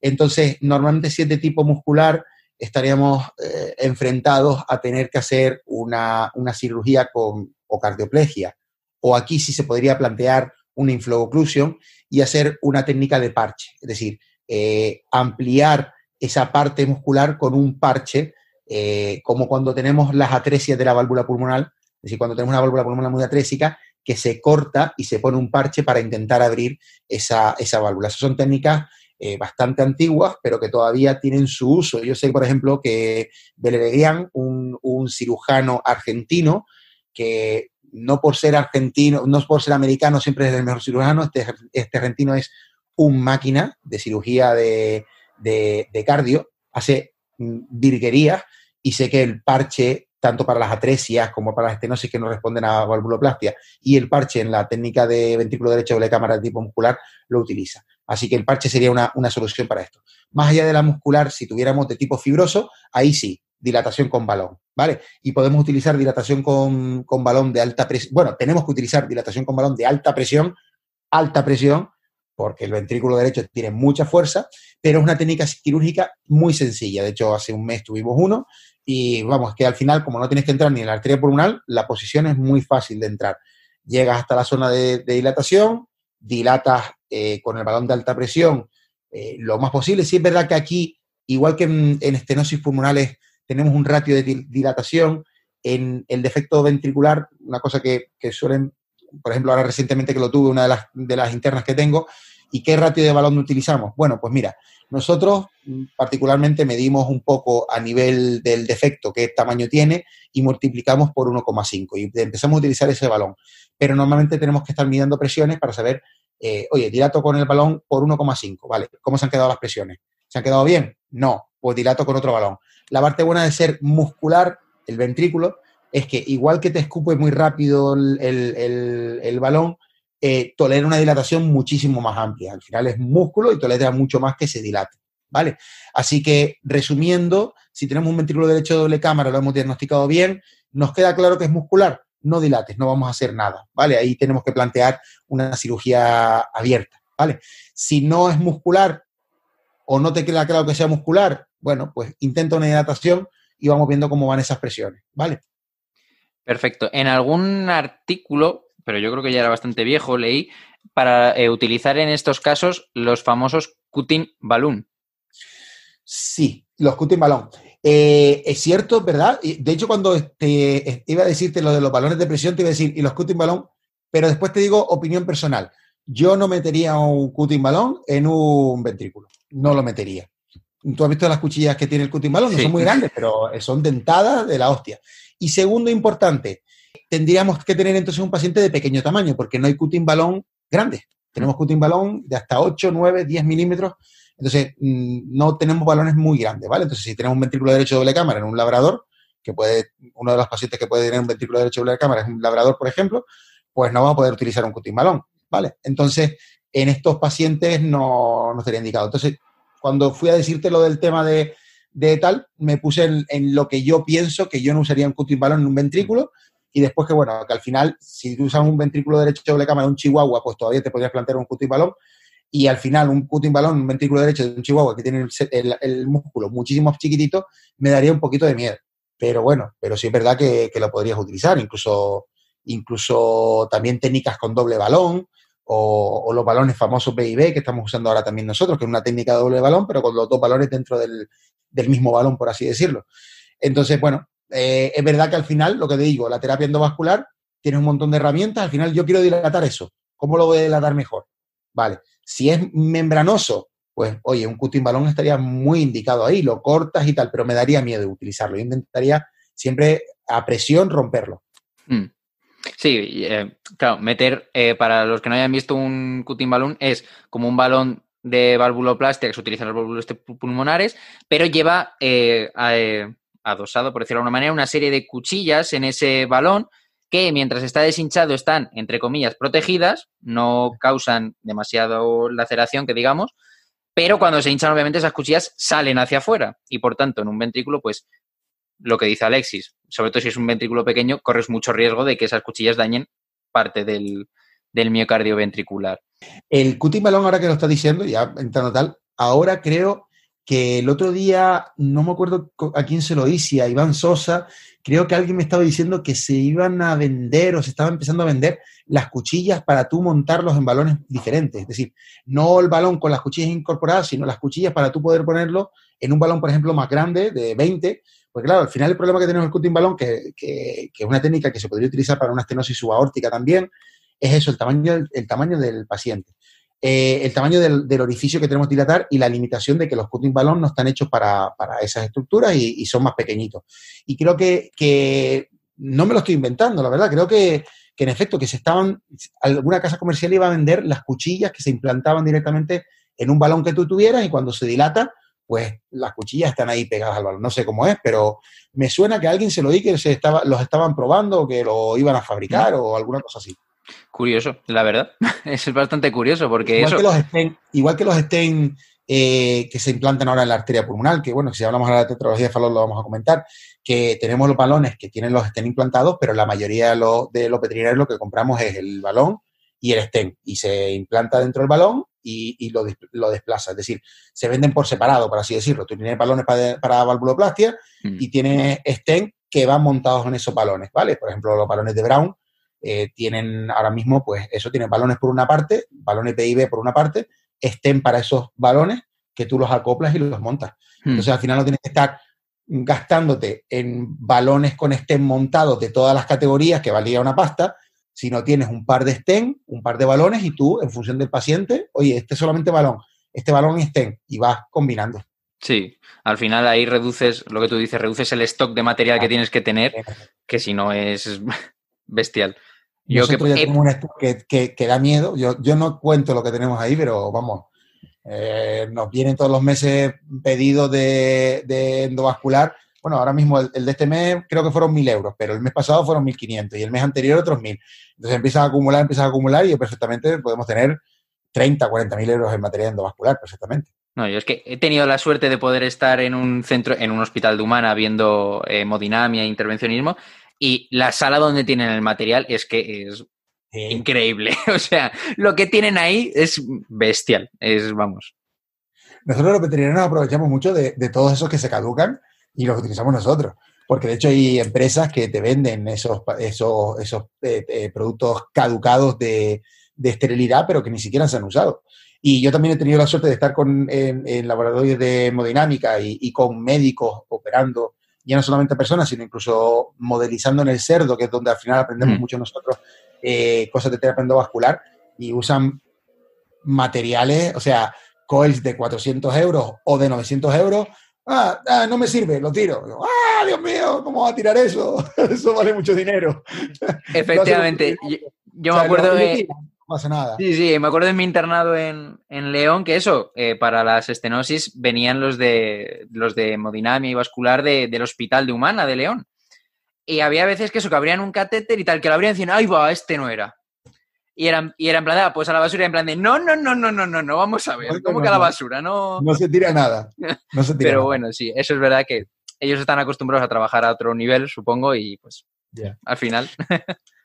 Entonces, normalmente si es de tipo muscular, estaríamos eh, enfrentados a tener que hacer una, cirugía con o cardioplegia. O aquí sí se podría plantear una inflow y hacer una técnica de parche, es decir, eh, ampliar esa parte muscular con un parche, como cuando tenemos las atresias de la válvula pulmonar, es decir, cuando tenemos una válvula pulmonar muy atrésica, que se corta y se pone un parche para intentar abrir esa, válvula. Esas son técnicas eh, bastante antiguas, pero que todavía tienen su uso. Yo sé, por ejemplo, que Belerian, un, un cirujano argentino, que no por ser argentino, no por ser americano siempre es el mejor cirujano, este, este argentino es un máquina de cirugía de, de cardio, hace virguerías y sé que el parche tanto para las atresias como para las estenosis que no responden a valvuloplastia, y el parche en la técnica de ventrículo derecho de la cámara de tipo muscular lo utiliza. Así que el parche sería una, solución para esto. Más allá de la muscular, si tuviéramos de tipo fibroso, ahí sí, dilatación con balón, ¿vale? Y podemos utilizar dilatación con, con balón de alta presión. Bueno, tenemos que utilizar dilatación con balón de alta presión, alta presión, porque el ventrículo derecho tiene mucha fuerza, pero es una técnica quirúrgica muy sencilla. De hecho, hace un mes tuvimos uno y vamos, que al final, como no tienes que entrar ni en la arteria pulmonar, la posición es muy fácil de entrar. Llegas hasta la zona de, dilatación, dilatas eh, con el balón de alta presión eh, lo más posible. Sí es verdad que aquí, igual que en, estenosis pulmonares, tenemos un ratio de dilatación. En el defecto ventricular, una cosa que, suelen, por ejemplo, ahora recientemente que lo tuve, una de las, de las internas que tengo, ¿y qué ratio de balón utilizamos? Bueno, pues mira, nosotros mm, particularmente medimos un poco a nivel del defecto, qué tamaño tiene, y multiplicamos por 1,5 y empezamos a utilizar ese balón. Pero normalmente tenemos que estar midiendo presiones para saber, eh, oye, dilato con el balón por 1,5, ¿vale? ¿Cómo se han quedado las presiones? ¿Se han quedado bien? No, pues dilato con otro balón. La parte buena de ser muscular, el ventrículo, es que igual que te escupe muy rápido el, balón, eh, tolera una dilatación muchísimo más amplia. Al final es músculo y tolera mucho más que se dilate. ¿Vale? Así que, resumiendo, si tenemos un ventrículo derecho de doble cámara, lo hemos diagnosticado bien, nos queda claro que es muscular, no dilates, no vamos a hacer nada, ¿vale? Ahí tenemos que plantear una cirugía abierta, ¿vale? Si no es muscular o no te queda claro que sea muscular, bueno, pues intenta una dilatación y vamos viendo cómo van esas presiones, ¿vale? Perfecto. En algún artículo pero yo creo que ya era bastante viejo, leí, para eh, utilizar en estos casos los famosos cutting balloon. Sí, los cutting balloon. Eh, es cierto, ¿verdad? De hecho, cuando te, iba a decirte lo de los balones de presión, te iba a decir, y los cutting balloon, pero después te digo opinión personal. Yo no metería un cutting balón en un ventrículo. No lo metería. Tú has visto las cuchillas que tiene el cutting balón, no son muy grandes, pero son dentadas de la hostia. Y segundo importante, tendríamos que tener entonces un paciente de pequeño tamaño, porque no hay cutting balón grande. Tenemos cutting balón de hasta 8, 9, 10 milímetros. Entonces, mm, no tenemos balones muy grandes, ¿vale? Entonces, si tenemos un ventrículo derecho doble cámara en un labrador, que puede, uno de los pacientes que puede tener un ventrículo derecho doble cámara es un labrador, por ejemplo, pues no vamos a poder utilizar un cutting balón, ¿vale? Entonces, en estos pacientes no, no estaría indicado. Entonces, cuando fui a decirte lo del tema de, de tal, me puse en, en, lo que yo pienso que yo no usaría un cutting balón en un ventrículo, y después que, bueno, que al final, si tú usas un ventrículo derecho doble cámara, un chihuahua, pues todavía te podrías plantear un cutis balón. y al final un cutting balón, un ventrículo derecho de un chihuahua que tiene el, músculo muchísimo chiquitito, me daría un poquito de miedo. Pero bueno, pero sí es verdad que, lo podrías utilizar, incluso, incluso también técnicas con doble balón o, los balones famosos B que estamos usando ahora también nosotros, que es una técnica de doble balón, pero con los dos balones dentro del, mismo balón, por así decirlo. Entonces, bueno, eh, es verdad que al final, lo que te digo, la terapia endovascular tiene un montón de herramientas, al final yo quiero dilatar eso. ¿Cómo lo voy a dilatar mejor? Vale, si es membranoso, pues oye, un cutting balón estaría muy indicado ahí, lo cortas y tal, pero me daría miedo utilizarlo. Yo intentaría siempre a presión romperlo. Hmm. Sí, eh, claro, meter, eh, para los que no hayan visto un cutting balón, es como un balón de valvuloplastia que se utiliza en los válvulos pulmonares, pero lleva eh, adosado, por decirlo de alguna manera, una serie de cuchillas en ese balón que mientras está deshinchado están, entre comillas, protegidas, no causan demasiado laceración, que digamos, pero cuando se hinchan, obviamente, esas cuchillas salen hacia afuera y, por tanto, en un ventrículo, pues, lo que dice Alexis, sobre todo si es un ventrículo pequeño, corres mucho riesgo de que esas cuchillas dañen parte del, miocardio ventricular. El cutis balón, ahora que lo está diciendo, ya entrando tal, ahora creo que el otro día, no me acuerdo a quién se lo hice, a Iván Sosa, creo que alguien me estaba diciendo que se iban a vender o se estaba empezando a vender las cuchillas para tú montarlos en balones diferentes. Es decir, no el balón con las cuchillas incorporadas, sino las cuchillas para tú poder ponerlo en un balón, por ejemplo, más grande, de 20. Porque claro, al final el problema que tenemos el cutting balón, que, que, es una técnica que se podría utilizar para una estenosis subaórtica también, es eso, el tamaño, el tamaño del paciente. Eh, el tamaño del, orificio que tenemos que dilatar y la limitación de que los cutting balón no están hechos para, esas estructuras y, son más pequeñitos. Y creo que, no me lo estoy inventando, la verdad, creo que, en efecto que se estaban, alguna casa comercial iba a vender las cuchillas que se implantaban directamente en un balón que tú tuvieras y cuando se dilata, pues las cuchillas están ahí pegadas al balón. No sé cómo es, pero me suena que alguien se lo di que se estaba, los estaban probando o que lo iban a fabricar o alguna cosa así. Curioso, la verdad. es bastante curioso porque igual eso... Que los estén, igual que los estén eh, que se implantan ahora en la arteria pulmonar, que bueno, si hablamos ahora de tetralogía de Fallot lo vamos a comentar, que tenemos los balones que tienen los estén implantados, pero la mayoría de los, de los veterinarios lo que compramos es el balón y el estén, y se implanta dentro del balón y, lo, lo, desplaza. Es decir, se venden por separado, por así decirlo. Tú tienes balones para, para valvuloplastia mm. y tienes estén que van montados en esos balones, ¿vale? Por ejemplo, los balones de Brown eh, tienen ahora mismo, pues eso, tienen balones por una parte, balones PIB por una parte, estén para esos balones que tú los acoplas y los montas. Hmm. Entonces, al final no tienes que estar gastándote en balones con estén montados de todas las categorías que valía una pasta, sino tienes un par de estén, un par de balones y tú, en función del paciente, oye, este solamente balón, este balón y estén, y vas combinando. Sí, al final ahí reduces, lo que tú dices, reduces el stock de material que tienes que tener, que si no es bestial. Yo que, ya tenemos que, que, da miedo. Yo, yo no cuento lo que tenemos ahí, pero vamos, eh, nos vienen todos los meses pedidos de, endovascular. Bueno, ahora mismo el, de este mes creo que fueron 1.000 euros, pero el mes pasado fueron 1.500 y el mes anterior otros 1.000. Entonces empiezan a acumular, empiezan a acumular y perfectamente podemos tener 30, 40.000 euros en materia endovascular, perfectamente. No, yo es que he tenido la suerte de poder estar en un centro, en un hospital de humana viendo hemodinamia e intervencionismo y la sala donde tienen el material es que es increíble. O sea, lo que tienen ahí es bestial. Es, vamos. Nosotros los veterinarios aprovechamos mucho de, todos esos que se caducan y los utilizamos nosotros. Porque de hecho hay empresas que te venden esos, esos, esos eh, eh, productos caducados de, esterilidad, pero que ni siquiera se han usado. Y yo también he tenido la suerte de estar con, en, laboratorios de hemodinámica y, con médicos operando ya no solamente personas, sino incluso modelizando en el cerdo, que es donde al final aprendemos mm. mucho nosotros eh, cosas de terapia endovascular, y usan materiales, o sea, coils de 400 euros o de 900 euros. Ah, ah, no me sirve, lo tiro. Ah, Dios mío, ¿cómo va a tirar eso? eso vale mucho dinero. Efectivamente. yo, me acuerdo de pasa nada. Sí, sí, me acuerdo de mi internado en, León que eso, eh, para las estenosis venían los de los de hemodinamia y vascular del Hospital de Humana de León. Y había veces que eso, que abrían un catéter y tal, que lo abrían diciendo, ay, va, este no era. Y era, y era en plan ah, pues a la basura, en plan de, no, no, no, no, no, no, no, vamos a ver, ¿cómo que a la basura? No, no se tira nada. No se tira Pero bueno, sí, eso es verdad que ellos están acostumbrados a trabajar a otro nivel, supongo, y pues al final.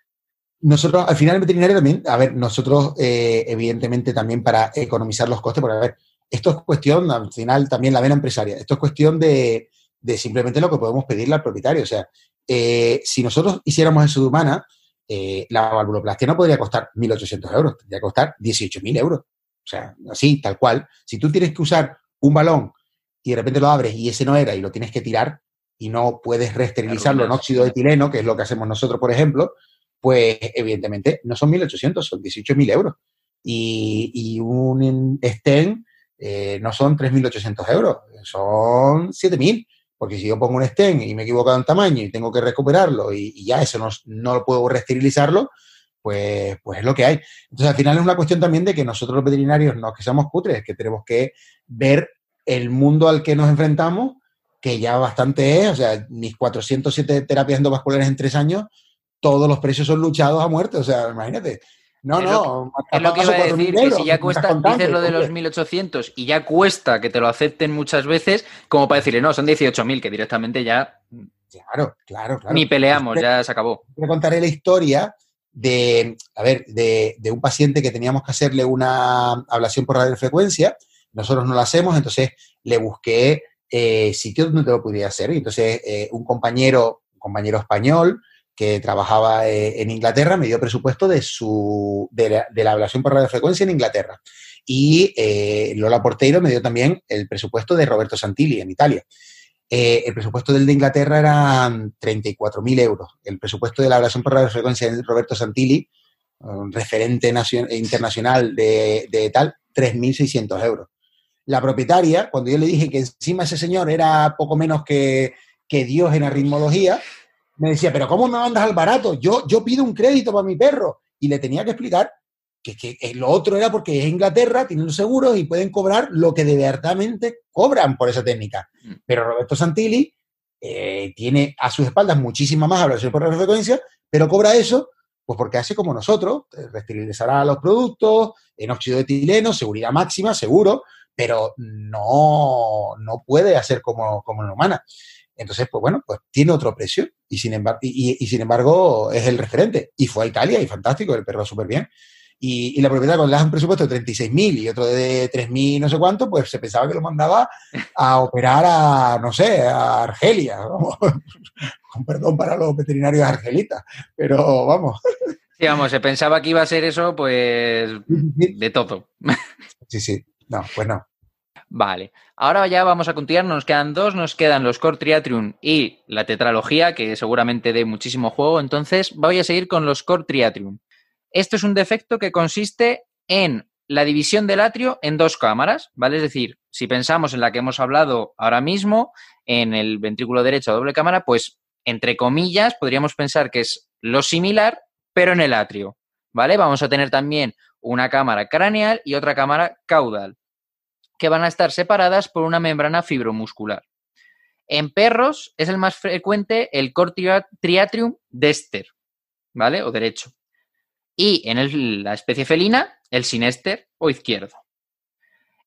nosotros, al final, el veterinario también, a ver, nosotros, eh, evidentemente, también para economizar los costes, porque, a ver, esto es cuestión, al final, también la vena empresaria, esto es cuestión de, de simplemente lo que podemos pedirle al propietario. O sea, eh, si nosotros hiciéramos eso de humana, eh, la valvuloplastia no podría costar 1.800 euros, tendría que costar 18.000 euros. O sea, así, tal cual. Si tú tienes que usar un balón y de repente lo abres y ese no era y lo tienes que tirar y no puedes reesterilizarlo en óxido de etileno, que es lo que hacemos nosotros, por ejemplo, pues evidentemente no son 1.800, son 18.000 euros. Y, un STEM eh, no son 3.800 euros, son 7.000. Porque si yo pongo un stent y me he equivocado en tamaño y tengo que recuperarlo y, ya eso no, no puedo reesterilizarlo, pues, pues es lo que hay. Entonces, al final es una cuestión también de que nosotros los veterinarios no es que seamos cutres, que tenemos que ver el mundo al que nos enfrentamos, que ya bastante es, o sea, mis 407 terapias endovasculares en tres años, todos los precios son luchados a muerte, o sea, imagínate, no, no. es lo que iba a decir, que si ya cuesta, dices lo de los 1.800 y ya cuesta que te lo acepten muchas veces, como para decirle, no, son 18.000, que directamente ya... Claro, claro, claro. Ni peleamos, ya se acabó. Te contaré la historia de, a ver, de, un paciente que teníamos que hacerle una ablación por radiofrecuencia, nosotros no la hacemos, entonces le busqué eh, sitios donde lo pudiera hacer. Y entonces eh, un compañero, un compañero español, que trabajaba eh, en Inglaterra, me dio presupuesto de, su, de, la, de ablación por radiofrecuencia en Inglaterra. Y eh, Lola Porteiro me dio también el presupuesto de Roberto Santilli en Italia. Eh, el presupuesto del de Inglaterra era 34.000 euros. El presupuesto de la ablación por radiofrecuencia de Roberto Santilli, referente internacional de, de tal, 3.600 euros. La propietaria, cuando yo le dije que encima ese señor era poco menos que, que Dios en arritmología, me decía, pero ¿cómo me mandas al barato? Yo, yo pido un crédito para mi perro. Y le tenía que explicar que, que, lo otro era porque es Inglaterra, tienen los seguros y pueden cobrar lo que de verdadmente cobran por esa técnica. Mm. Pero Roberto Santilli eh, tiene a sus espaldas muchísima más hablación por frecuencia, pero cobra eso pues porque hace como nosotros, eh, resterilizará los productos en óxido de etileno, seguridad máxima, seguro, pero no, no puede hacer como, como en humana. Entonces, pues bueno, pues tiene otro precio y sin, embargo, y, sin embargo es el referente. Y fue a Italia y fantástico, el perro va súper bien. Y, la propiedad, cuando le das un presupuesto de 36.000 y otro de 3.000 no sé cuánto, pues se pensaba que lo mandaba a operar a, no sé, a Argelia. Con perdón para los veterinarios argelitas, pero vamos. Sí, vamos, se pensaba que iba a ser eso, pues, de todo. Sí, sí. No, pues no. Vale, ahora ya vamos a continuar, nos quedan dos, nos quedan los Core Triatrium y la tetralogía, que seguramente dé muchísimo juego, entonces voy a seguir con los Core Triatrium. Esto es un defecto que consiste en la división del atrio en dos cámaras, ¿vale? Es decir, si pensamos en la que hemos hablado ahora mismo, en el ventrículo derecho a doble cámara, pues entre comillas podríamos pensar que es lo similar, pero en el atrio, ¿vale? Vamos a tener también una cámara craneal y otra cámara caudal que van a estar separadas por una membrana fibromuscular. En perros es el más frecuente el triatrium dester, ¿vale? O derecho. Y en la especie felina, el sinester o izquierdo.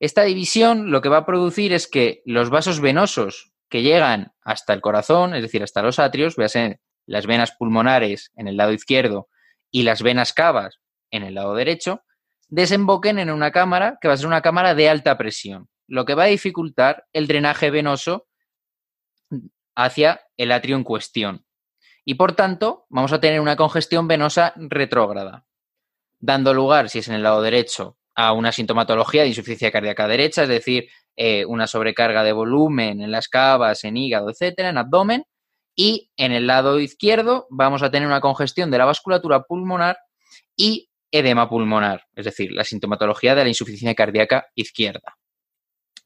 Esta división lo que va a producir es que los vasos venosos que llegan hasta el corazón, es decir, hasta los atrios, ser las venas pulmonares en el lado izquierdo y las venas cavas en el lado derecho, desemboquen en una cámara que va a ser una cámara de alta presión, lo que va a dificultar el drenaje venoso hacia el atrio en cuestión. Y por tanto, vamos a tener una congestión venosa retrógrada, dando lugar, si es en el lado derecho, a una sintomatología de insuficiencia cardíaca derecha, es decir, eh, una sobrecarga de volumen en las cavas, en hígado, etcétera, en abdomen. Y en el lado izquierdo vamos a tener una congestión de la vasculatura pulmonar y edema pulmonar, es decir, la sintomatología de la insuficiencia cardíaca izquierda.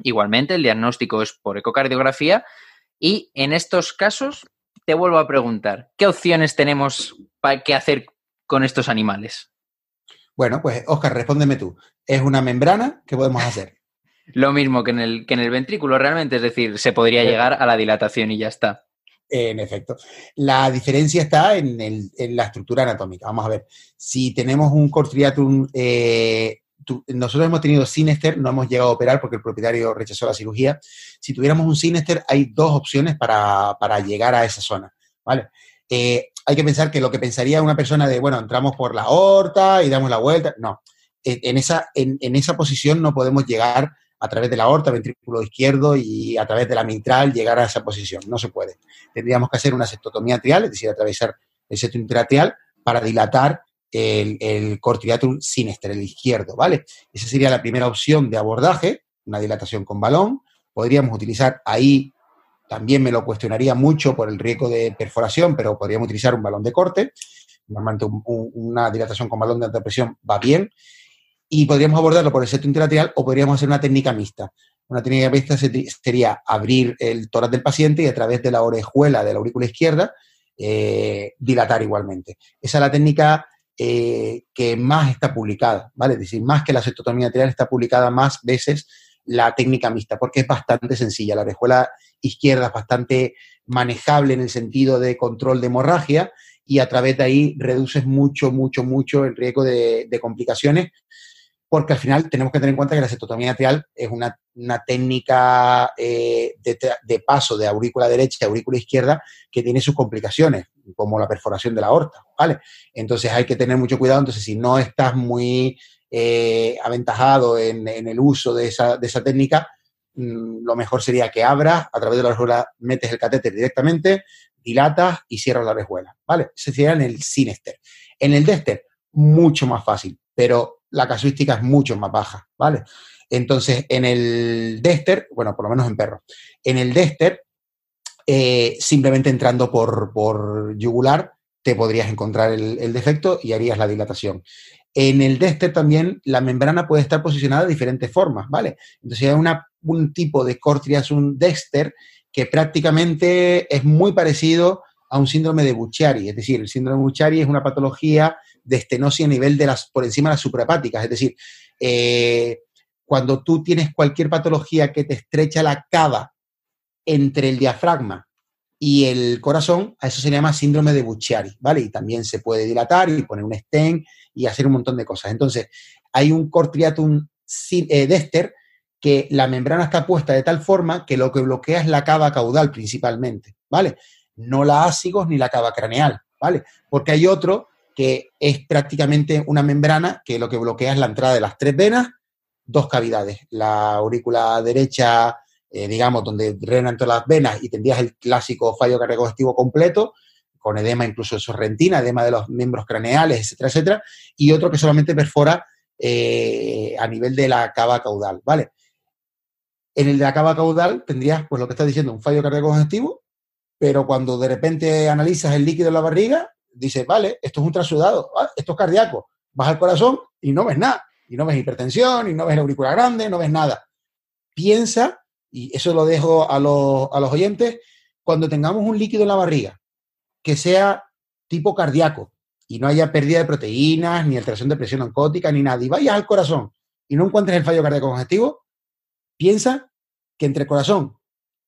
Igualmente, el diagnóstico es por ecocardiografía y en estos casos te vuelvo a preguntar, ¿qué opciones tenemos para qué hacer con estos animales? Bueno, pues Oscar, respóndeme tú. ¿Es una membrana? ¿Qué podemos hacer? Lo mismo que en, el, que en el ventrículo realmente, es decir, se podría llegar a la dilatación y ya está. En efecto. La diferencia está en, la estructura anatómica. Vamos a ver. Si tenemos un cortriatum, eh, nosotros hemos tenido sinester, no hemos llegado a operar porque el propietario rechazó la cirugía. Si tuviéramos un sinester, hay dos opciones para, llegar a esa zona. ¿vale? Eh, hay que pensar que lo que pensaría una persona de, bueno, entramos por la aorta y damos la vuelta, no. En, esa, en, esa posición no podemos llegar a través de la aorta, ventrículo izquierdo y a través de la mitral llegar a esa posición. No se puede. Tendríamos que hacer una septotomía trial, es decir, atravesar el septo intratrial para dilatar el, el el izquierdo, ¿vale? Esa sería la primera opción de abordaje, una dilatación con balón. Podríamos utilizar ahí también me lo cuestionaría mucho por el riesgo de perforación, pero podríamos utilizar un balón de corte. Normalmente una dilatación con balón de alta presión va bien. Y podríamos abordarlo por el septo intralateral o podríamos hacer una técnica mixta. Una técnica mixta sería abrir el tórax del paciente y a través de la orejuela de la aurícula izquierda eh, dilatar igualmente. Esa es la técnica eh, que más está publicada, ¿vale? Es decir, más que la septotomía atrial está publicada más veces la técnica mixta, porque es bastante sencilla. La orejuela izquierda es bastante manejable en el sentido de control de hemorragia y a través de ahí reduces mucho, mucho, mucho el riesgo de, complicaciones, porque al final tenemos que tener en cuenta que la septotomía atrial es una, técnica eh, de, paso de aurícula derecha a aurícula izquierda que tiene sus complicaciones, como la perforación de la aorta, ¿vale? Entonces hay que tener mucho cuidado, entonces si no estás muy eh, aventajado en, el uso de esa, de esa técnica, mm, lo mejor sería que abras, a través de la orejuela metes el catéter directamente, dilatas y cierras la orejuela, ¿vale? Ese sería en el Sinester. En el Dexter, mucho más fácil, pero la casuística es mucho más baja, ¿vale? Entonces, en el Dexter, bueno, por lo menos en perros, en el Dexter, eh, simplemente entrando por, por, yugular, te podrías encontrar el, defecto y harías la dilatación. En el Dexter también la membrana puede estar posicionada de diferentes formas, ¿vale? Entonces hay un tipo de un Dexter que prácticamente es muy parecido a un síndrome de Buchiari. Es decir, el síndrome de Buchiari es una patología de estenosis a nivel de las, por encima de las suprahepáticas. Es decir, eh, cuando tú tienes cualquier patología que te estrecha la cava entre el diafragma y el corazón, a eso se llama síndrome de Buchiari, ¿vale? Y también se puede dilatar y poner un stent y hacer un montón de cosas. Entonces, hay un cortriatum eh, dexter que la membrana está puesta de tal forma que lo que bloquea es la cava caudal principalmente, ¿vale? No la ácigos ni la cava craneal, ¿vale? Porque hay otro que es prácticamente una membrana que lo que bloquea es la entrada de las tres venas, dos cavidades, la aurícula derecha eh, digamos, donde drenan todas las venas y tendrías el clásico fallo cardiovascular completo, con edema incluso de sorrentina, edema de los miembros craneales, etcétera, etcétera, y otro que solamente perfora eh, a nivel de la cava caudal, ¿vale? En el de la cava caudal tendrías, pues lo que estás diciendo, un fallo cardíaco pero cuando de repente analizas el líquido en la barriga, dices, vale, esto es un trasudado, ah, esto es cardíaco, vas al corazón y no ves nada, y no ves hipertensión, y no ves la aurícula grande, no ves nada. Piensa y eso lo dejo a los, oyentes, cuando tengamos un líquido en la barriga que sea tipo cardíaco y no haya pérdida de proteínas, ni alteración de presión oncótica, ni nada, y vayas al corazón y no encuentres el fallo cardíaco congestivo, piensa que entre el corazón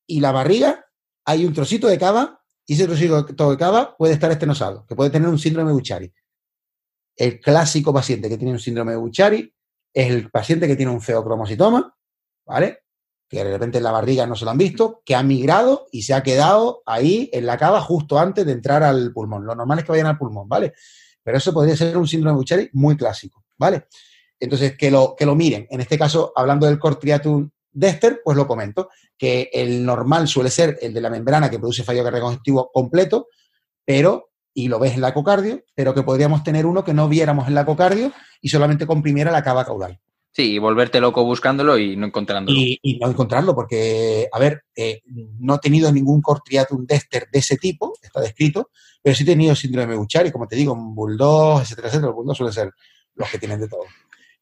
y la barriga hay un trocito de cava y trocito de cava puede estar estenosado, que puede tener un síndrome de Buchari. El clásico paciente que tiene un síndrome de Buchari es el paciente que tiene un feocromocitoma, ¿vale? que de repente en la barriga no se lo han visto, que ha migrado y se ha quedado ahí en la cava justo antes de entrar al pulmón. Lo normal es que vayan al pulmón, ¿vale? Pero eso podría ser un síndrome de Buchari muy clásico, ¿vale? Entonces, que lo, que lo miren. En este caso, hablando del cortriatum dexter, pues lo comento, que el normal suele ser el de la membrana que produce fallo cardíaco completo, pero, y lo ves en la ecocardio, pero que podríamos tener uno que no viéramos en la ecocardio y solamente comprimiera la cava caudal. Sí, y volverte loco buscándolo y no encontrándolo. Y, no encontrarlo, porque, a ver, eh, no he tenido ningún cortriatum dexter de ese tipo, está descrito, pero sí he tenido síndrome de Buchari, como te digo, un bulldog, etcétera, etcétera. Los bulldogs suelen ser los que tienen de todo.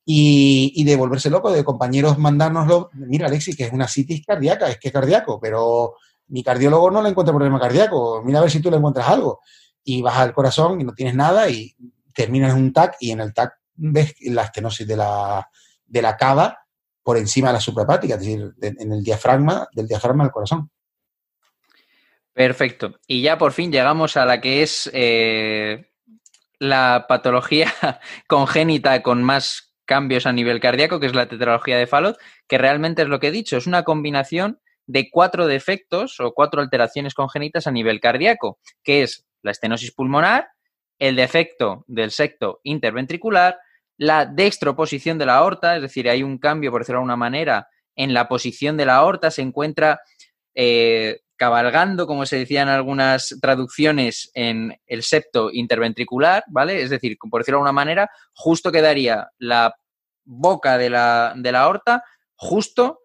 Y, de volverse loco, de compañeros mandárnoslo. Mira, Alexis, que es una citis cardíaca, es que es cardíaco, pero mi cardiólogo no le encuentra problema cardíaco. Mira a ver si tú le encuentras algo. Y vas al corazón y no tienes nada y terminas en un TAC y en el TAC ves la estenosis de la de la cava por encima de la suprapática, es decir, en el diafragma, del diafragma del corazón. Perfecto. Y ya por fin llegamos a la que es eh, la patología congénita con más cambios a nivel cardíaco, que es la tetralogía de Fallot, que realmente es lo que he dicho, es una combinación de cuatro defectos o cuatro alteraciones congénitas a nivel cardíaco, que es la estenosis pulmonar, el defecto del secto interventricular, la dextroposición de la aorta, es decir, hay un cambio, por decirlo de alguna manera, en la posición de la aorta, se encuentra eh, cabalgando, como se decía en algunas traducciones, en el septo interventricular, ¿vale? Es decir, por decirlo de alguna manera, justo quedaría la boca de la, de la aorta justo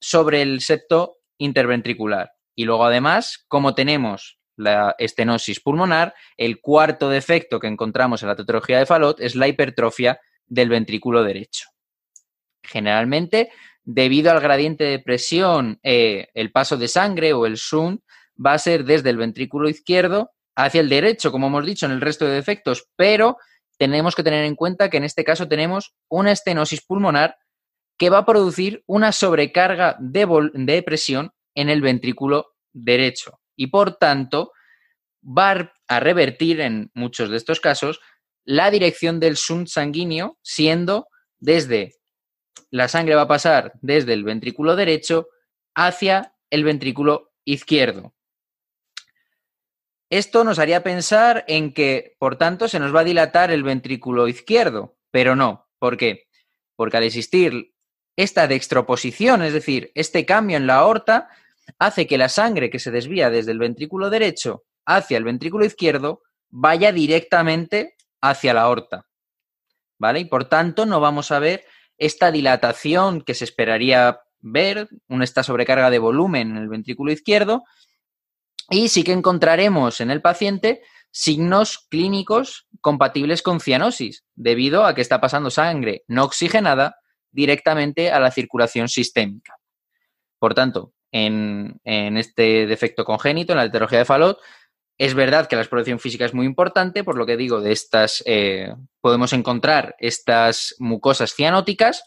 sobre el septo interventricular. Y luego, además, como tenemos la estenosis pulmonar, el cuarto defecto que encontramos en la tetrología de Falot es la hipertrofia del ventrículo derecho. Generalmente, debido al gradiente de presión, eh, el paso de sangre o el shunt va a ser desde el ventrículo izquierdo hacia el derecho, como hemos dicho en el resto de defectos, pero tenemos que tener en cuenta que en este caso tenemos una estenosis pulmonar que va a producir una sobrecarga de, de presión en el ventrículo derecho. Y por tanto va a revertir en muchos de estos casos la dirección del shunt sanguíneo siendo desde la sangre va a pasar desde el ventrículo derecho hacia el ventrículo izquierdo. Esto nos haría pensar en que, por tanto, se nos va a dilatar el ventrículo izquierdo, pero no. ¿Por qué? Porque al existir esta dextroposición, es decir, este cambio en la aorta, hace que la sangre que se desvía desde el ventrículo derecho hacia el ventrículo izquierdo vaya directamente hacia la aorta. ¿Vale? Y por tanto no vamos a ver esta dilatación que se esperaría ver, esta sobrecarga de volumen en el ventrículo izquierdo, y sí que encontraremos en el paciente signos clínicos compatibles con cianosis, debido a que está pasando sangre no oxigenada directamente a la circulación sistémica. Por tanto, en, este defecto congénito, en la heterología de Falot, es verdad que la exploración física es muy importante, por lo que digo, de estas eh, podemos encontrar estas mucosas cianóticas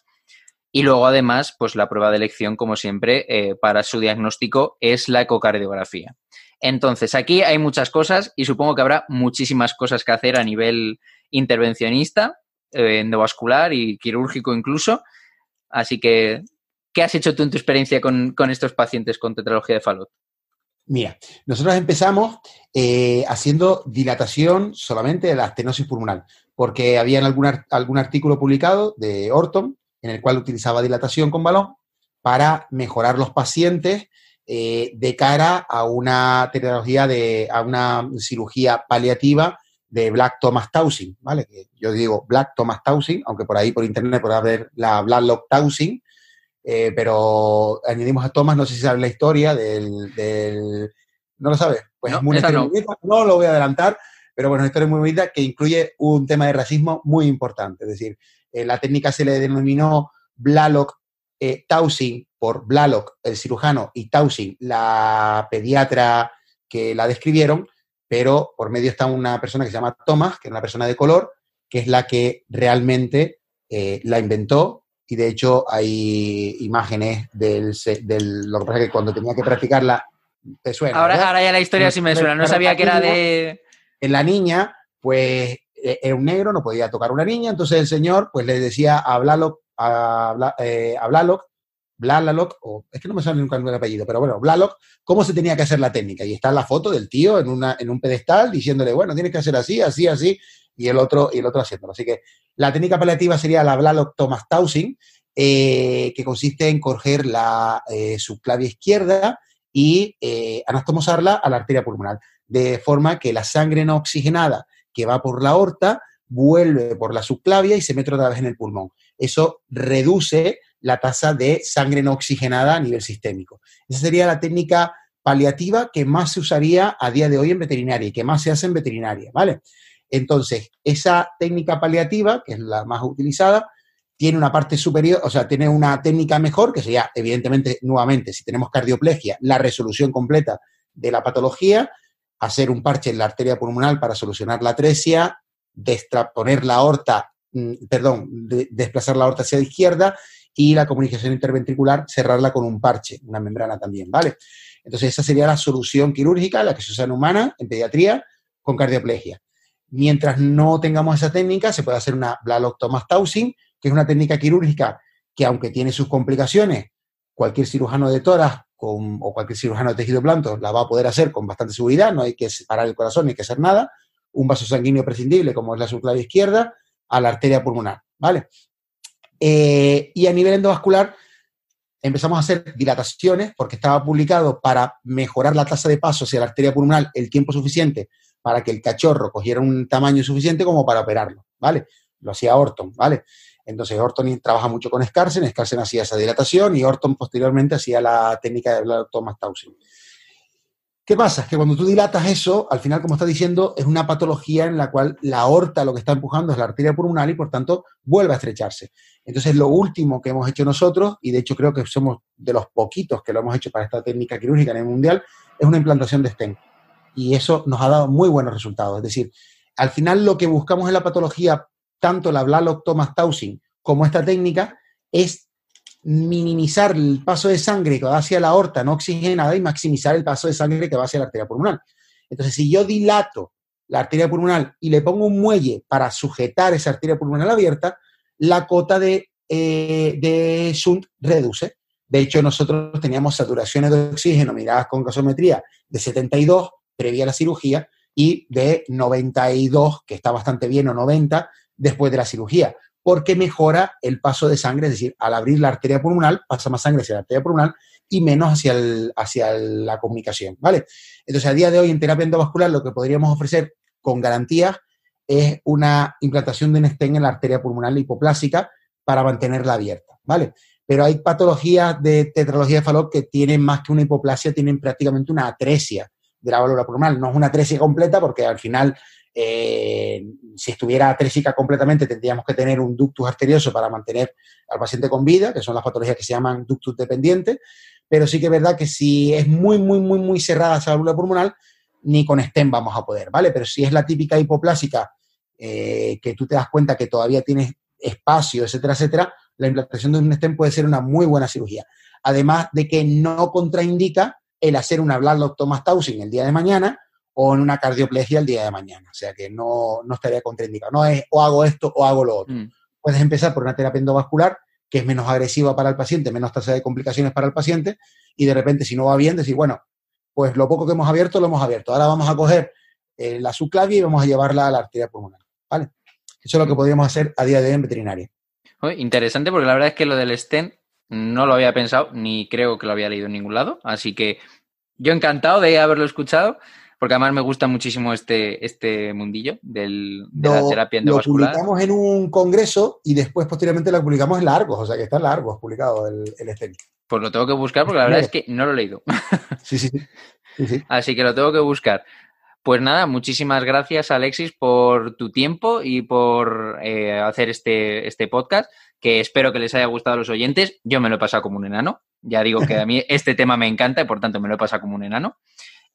y luego además, pues la prueba de elección, como siempre, eh, para su diagnóstico es la ecocardiografía. Entonces, aquí hay muchas cosas y supongo que habrá muchísimas cosas que hacer a nivel intervencionista, eh, endovascular y quirúrgico incluso. Así que, ¿qué has hecho tú en tu experiencia con, con estos pacientes con tetralogía de Fallot? Mira, nosotros empezamos eh, haciendo dilatación solamente de la estenosis pulmonar, porque había algún, algún artículo publicado de Orton en el cual utilizaba dilatación con balón para mejorar los pacientes eh, de cara a una tecnología de, a una cirugía paliativa de Black Thomas Towsing, ¿vale? yo digo Black Thomas Towsing, aunque por ahí por internet podrá ver la Blacklock Towsing, eh, pero añadimos a Thomas, no sé si sabe la historia del... ¿No lo sabe? Pues no, es muy no. no lo voy a adelantar, pero bueno, es una historia muy bonita que incluye un tema de racismo muy importante. Es decir, eh, la técnica se le denominó Blalock eh, Tausing por Blalock, el cirujano, y Tausing, la pediatra que la describieron, pero por medio está una persona que se llama Thomas, que es una persona de color, que es la que realmente la inventó y de hecho hay imágenes del, del, lo que pasa es que cuando tenía que practicarla te suena. Ahora, ahora ya la historia sí me suena, no sabía que era de... En la niña, pues e, era un negro, no podía tocar una niña, entonces el señor pues le decía a Blalock, a, eh, a Blalock, Blalock, o es que no me sale nunca el apellido, pero bueno, Blalock, cómo se tenía que hacer la técnica. Y está la foto del tío en, una, en un pedestal diciéndole, bueno, tienes que hacer así, así, así, y el otro, y el otro haciéndolo. Así que la técnica paliativa sería la Tausing, eh, que consiste en coger la eh, subclavia izquierda y eh, anastomosarla a la arteria pulmonar, de forma que la sangre no oxigenada que va por la aorta vuelve por la subclavia y se mete otra vez en el pulmón. Eso reduce la tasa de sangre no oxigenada a nivel sistémico. Esa sería la técnica paliativa que más se usaría a día de hoy en veterinaria y que más se hace en veterinaria, ¿vale? Entonces, esa técnica paliativa, que es la más utilizada, tiene una parte superior, o sea, tiene una técnica mejor, que sería, evidentemente, nuevamente, si tenemos cardioplegia, la resolución completa de la patología, hacer un parche en la arteria pulmonar para solucionar la atresia, poner la aorta, mm, perdón, desplazar la aorta hacia la izquierda y la comunicación interventricular, cerrarla con un parche, una membrana también, ¿vale? Entonces, esa sería la solución quirúrgica, la que se usa en humana, en pediatría, con cardioplegia. Mientras no tengamos esa técnica, se puede hacer una Tausing, que es una técnica quirúrgica que aunque tiene sus complicaciones, cualquier cirujano de toras o cualquier cirujano de tejido blando la va a poder hacer con bastante seguridad, no hay que separar el corazón, ni hay que hacer nada. Un vaso sanguíneo prescindible, como es la subclavia izquierda, a la arteria pulmonar, ¿vale? Eh, y a nivel endovascular, empezamos a hacer dilataciones porque estaba publicado para mejorar la tasa de paso hacia la arteria pulmonar el tiempo suficiente para que el cachorro cogiera un tamaño suficiente como para operarlo, ¿vale? Lo hacía Orton, ¿vale? Entonces Orton trabaja mucho con Scarsen, Scarsen hacía esa dilatación y Orton posteriormente hacía la técnica de Thomas Towson. ¿Qué pasa? Que cuando tú dilatas eso, al final, como está diciendo, es una patología en la cual la aorta lo que está empujando es la arteria pulmonar y por tanto vuelve a estrecharse. Entonces, lo último que hemos hecho nosotros, y de hecho creo que somos de los poquitos que lo hemos hecho para esta técnica quirúrgica en el mundial, es una implantación de stent. Y eso nos ha dado muy buenos resultados. Es decir, al final lo que buscamos en la patología, tanto la Blalock Thomas Towson como esta técnica, es minimizar el paso de sangre que va hacia la aorta no oxigenada y maximizar el paso de sangre que va hacia la arteria pulmonar. Entonces, si yo dilato la arteria pulmonar y le pongo un muelle para sujetar esa arteria pulmonar abierta, la cota de, eh, de shunt reduce. De hecho, nosotros teníamos saturaciones de oxígeno miradas con gasometría de 72 previa a la cirugía y de 92, que está bastante bien, o 90 después de la cirugía porque mejora el paso de sangre, es decir, al abrir la arteria pulmonar, pasa más sangre hacia la arteria pulmonar y menos hacia, hacia la comunicación, ¿vale? Entonces, a día de hoy en terapia endovascular lo que podríamos ofrecer con garantía es una implantación de un stent en la arteria pulmonar hipoplásica para mantenerla abierta, ¿vale? Pero hay patologías de tetralogía de Fallot que tienen más que una hipoplasia, tienen prácticamente una atresia de la válvula pulmonar. No es una atresia completa porque al final eh, si estuviera atrésica completamente, tendríamos que tener un ductus arterioso para mantener al paciente con vida, que son las patologías que se llaman ductus dependientes, pero sí que es verdad que si es muy, muy, muy, muy cerrada esa válvula pulmonar, ni con STEM vamos a poder, ¿vale? Pero si es la típica hipoplásica, eh, que tú te das cuenta que todavía tienes espacio, etcétera, etcétera, la implantación de un STEM puede ser una muy buena cirugía. Además de que no contraindica el hacer una Thomas Towson el día de mañana, o en una cardioplegia el día de mañana. O sea que no, no estaría contraindicado. No es o hago esto o hago lo otro. Mm. Puedes empezar por una terapia endovascular que es menos agresiva para el paciente, menos tasa de complicaciones para el paciente, y de repente, si no va bien, decir, bueno, pues lo poco que hemos abierto, lo hemos abierto. Ahora vamos a coger eh, la subclavia y vamos a llevarla a la arteria pulmonar. ¿Vale? Eso es lo que podríamos hacer a día de hoy en veterinaria. interesante, porque la verdad es que lo del stent no lo había pensado, ni creo que lo había leído en ningún lado. Así que yo encantado de haberlo escuchado porque además me gusta muchísimo este, este mundillo del, de la terapia endovascular. Lo publicamos en un congreso y después posteriormente lo publicamos en Largos, o sea que está en Largos publicado el, el Pues lo tengo que buscar porque la verdad es que no lo he leído. Sí, sí, sí. Así que lo tengo que buscar. Pues nada, muchísimas gracias Alexis por tu tiempo y por eh, hacer este, este podcast, que espero que les haya gustado a los oyentes. Yo me lo he pasado como un enano. Ya digo que a mí este tema me encanta y por tanto me lo he pasado como un enano.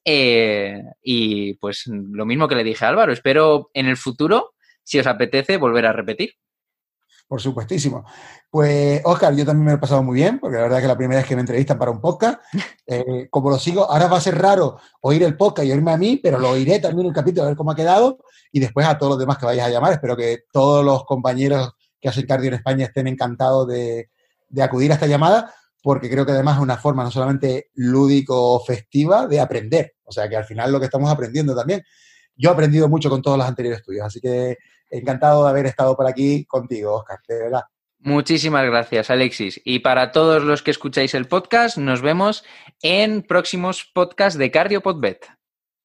Eh, y pues lo mismo que le dije a Álvaro, espero en el futuro, si os apetece, volver a repetir. Por supuestísimo. Pues, Oscar, yo también me he pasado muy bien, porque la verdad es que la primera vez que me entrevistan para un podcast, eh, como lo sigo, ahora va a ser raro oír el podcast y oírme a mí, pero lo oiré también el capítulo a ver cómo ha quedado y después a todos los demás que vayáis a llamar. Espero que todos los compañeros que hacen cardio en España estén encantados de, de acudir a esta llamada, porque creo que además es una forma no solamente lúdico-festiva de aprender, o sea que al final lo que estamos aprendiendo también. Yo he aprendido mucho con todos los anteriores estudios, así que encantado de haber estado por aquí contigo, Oscar, de verdad. Muchísimas gracias, Alexis. Y para todos los que escucháis el podcast, nos vemos en próximos podcasts de Cardio Podbet.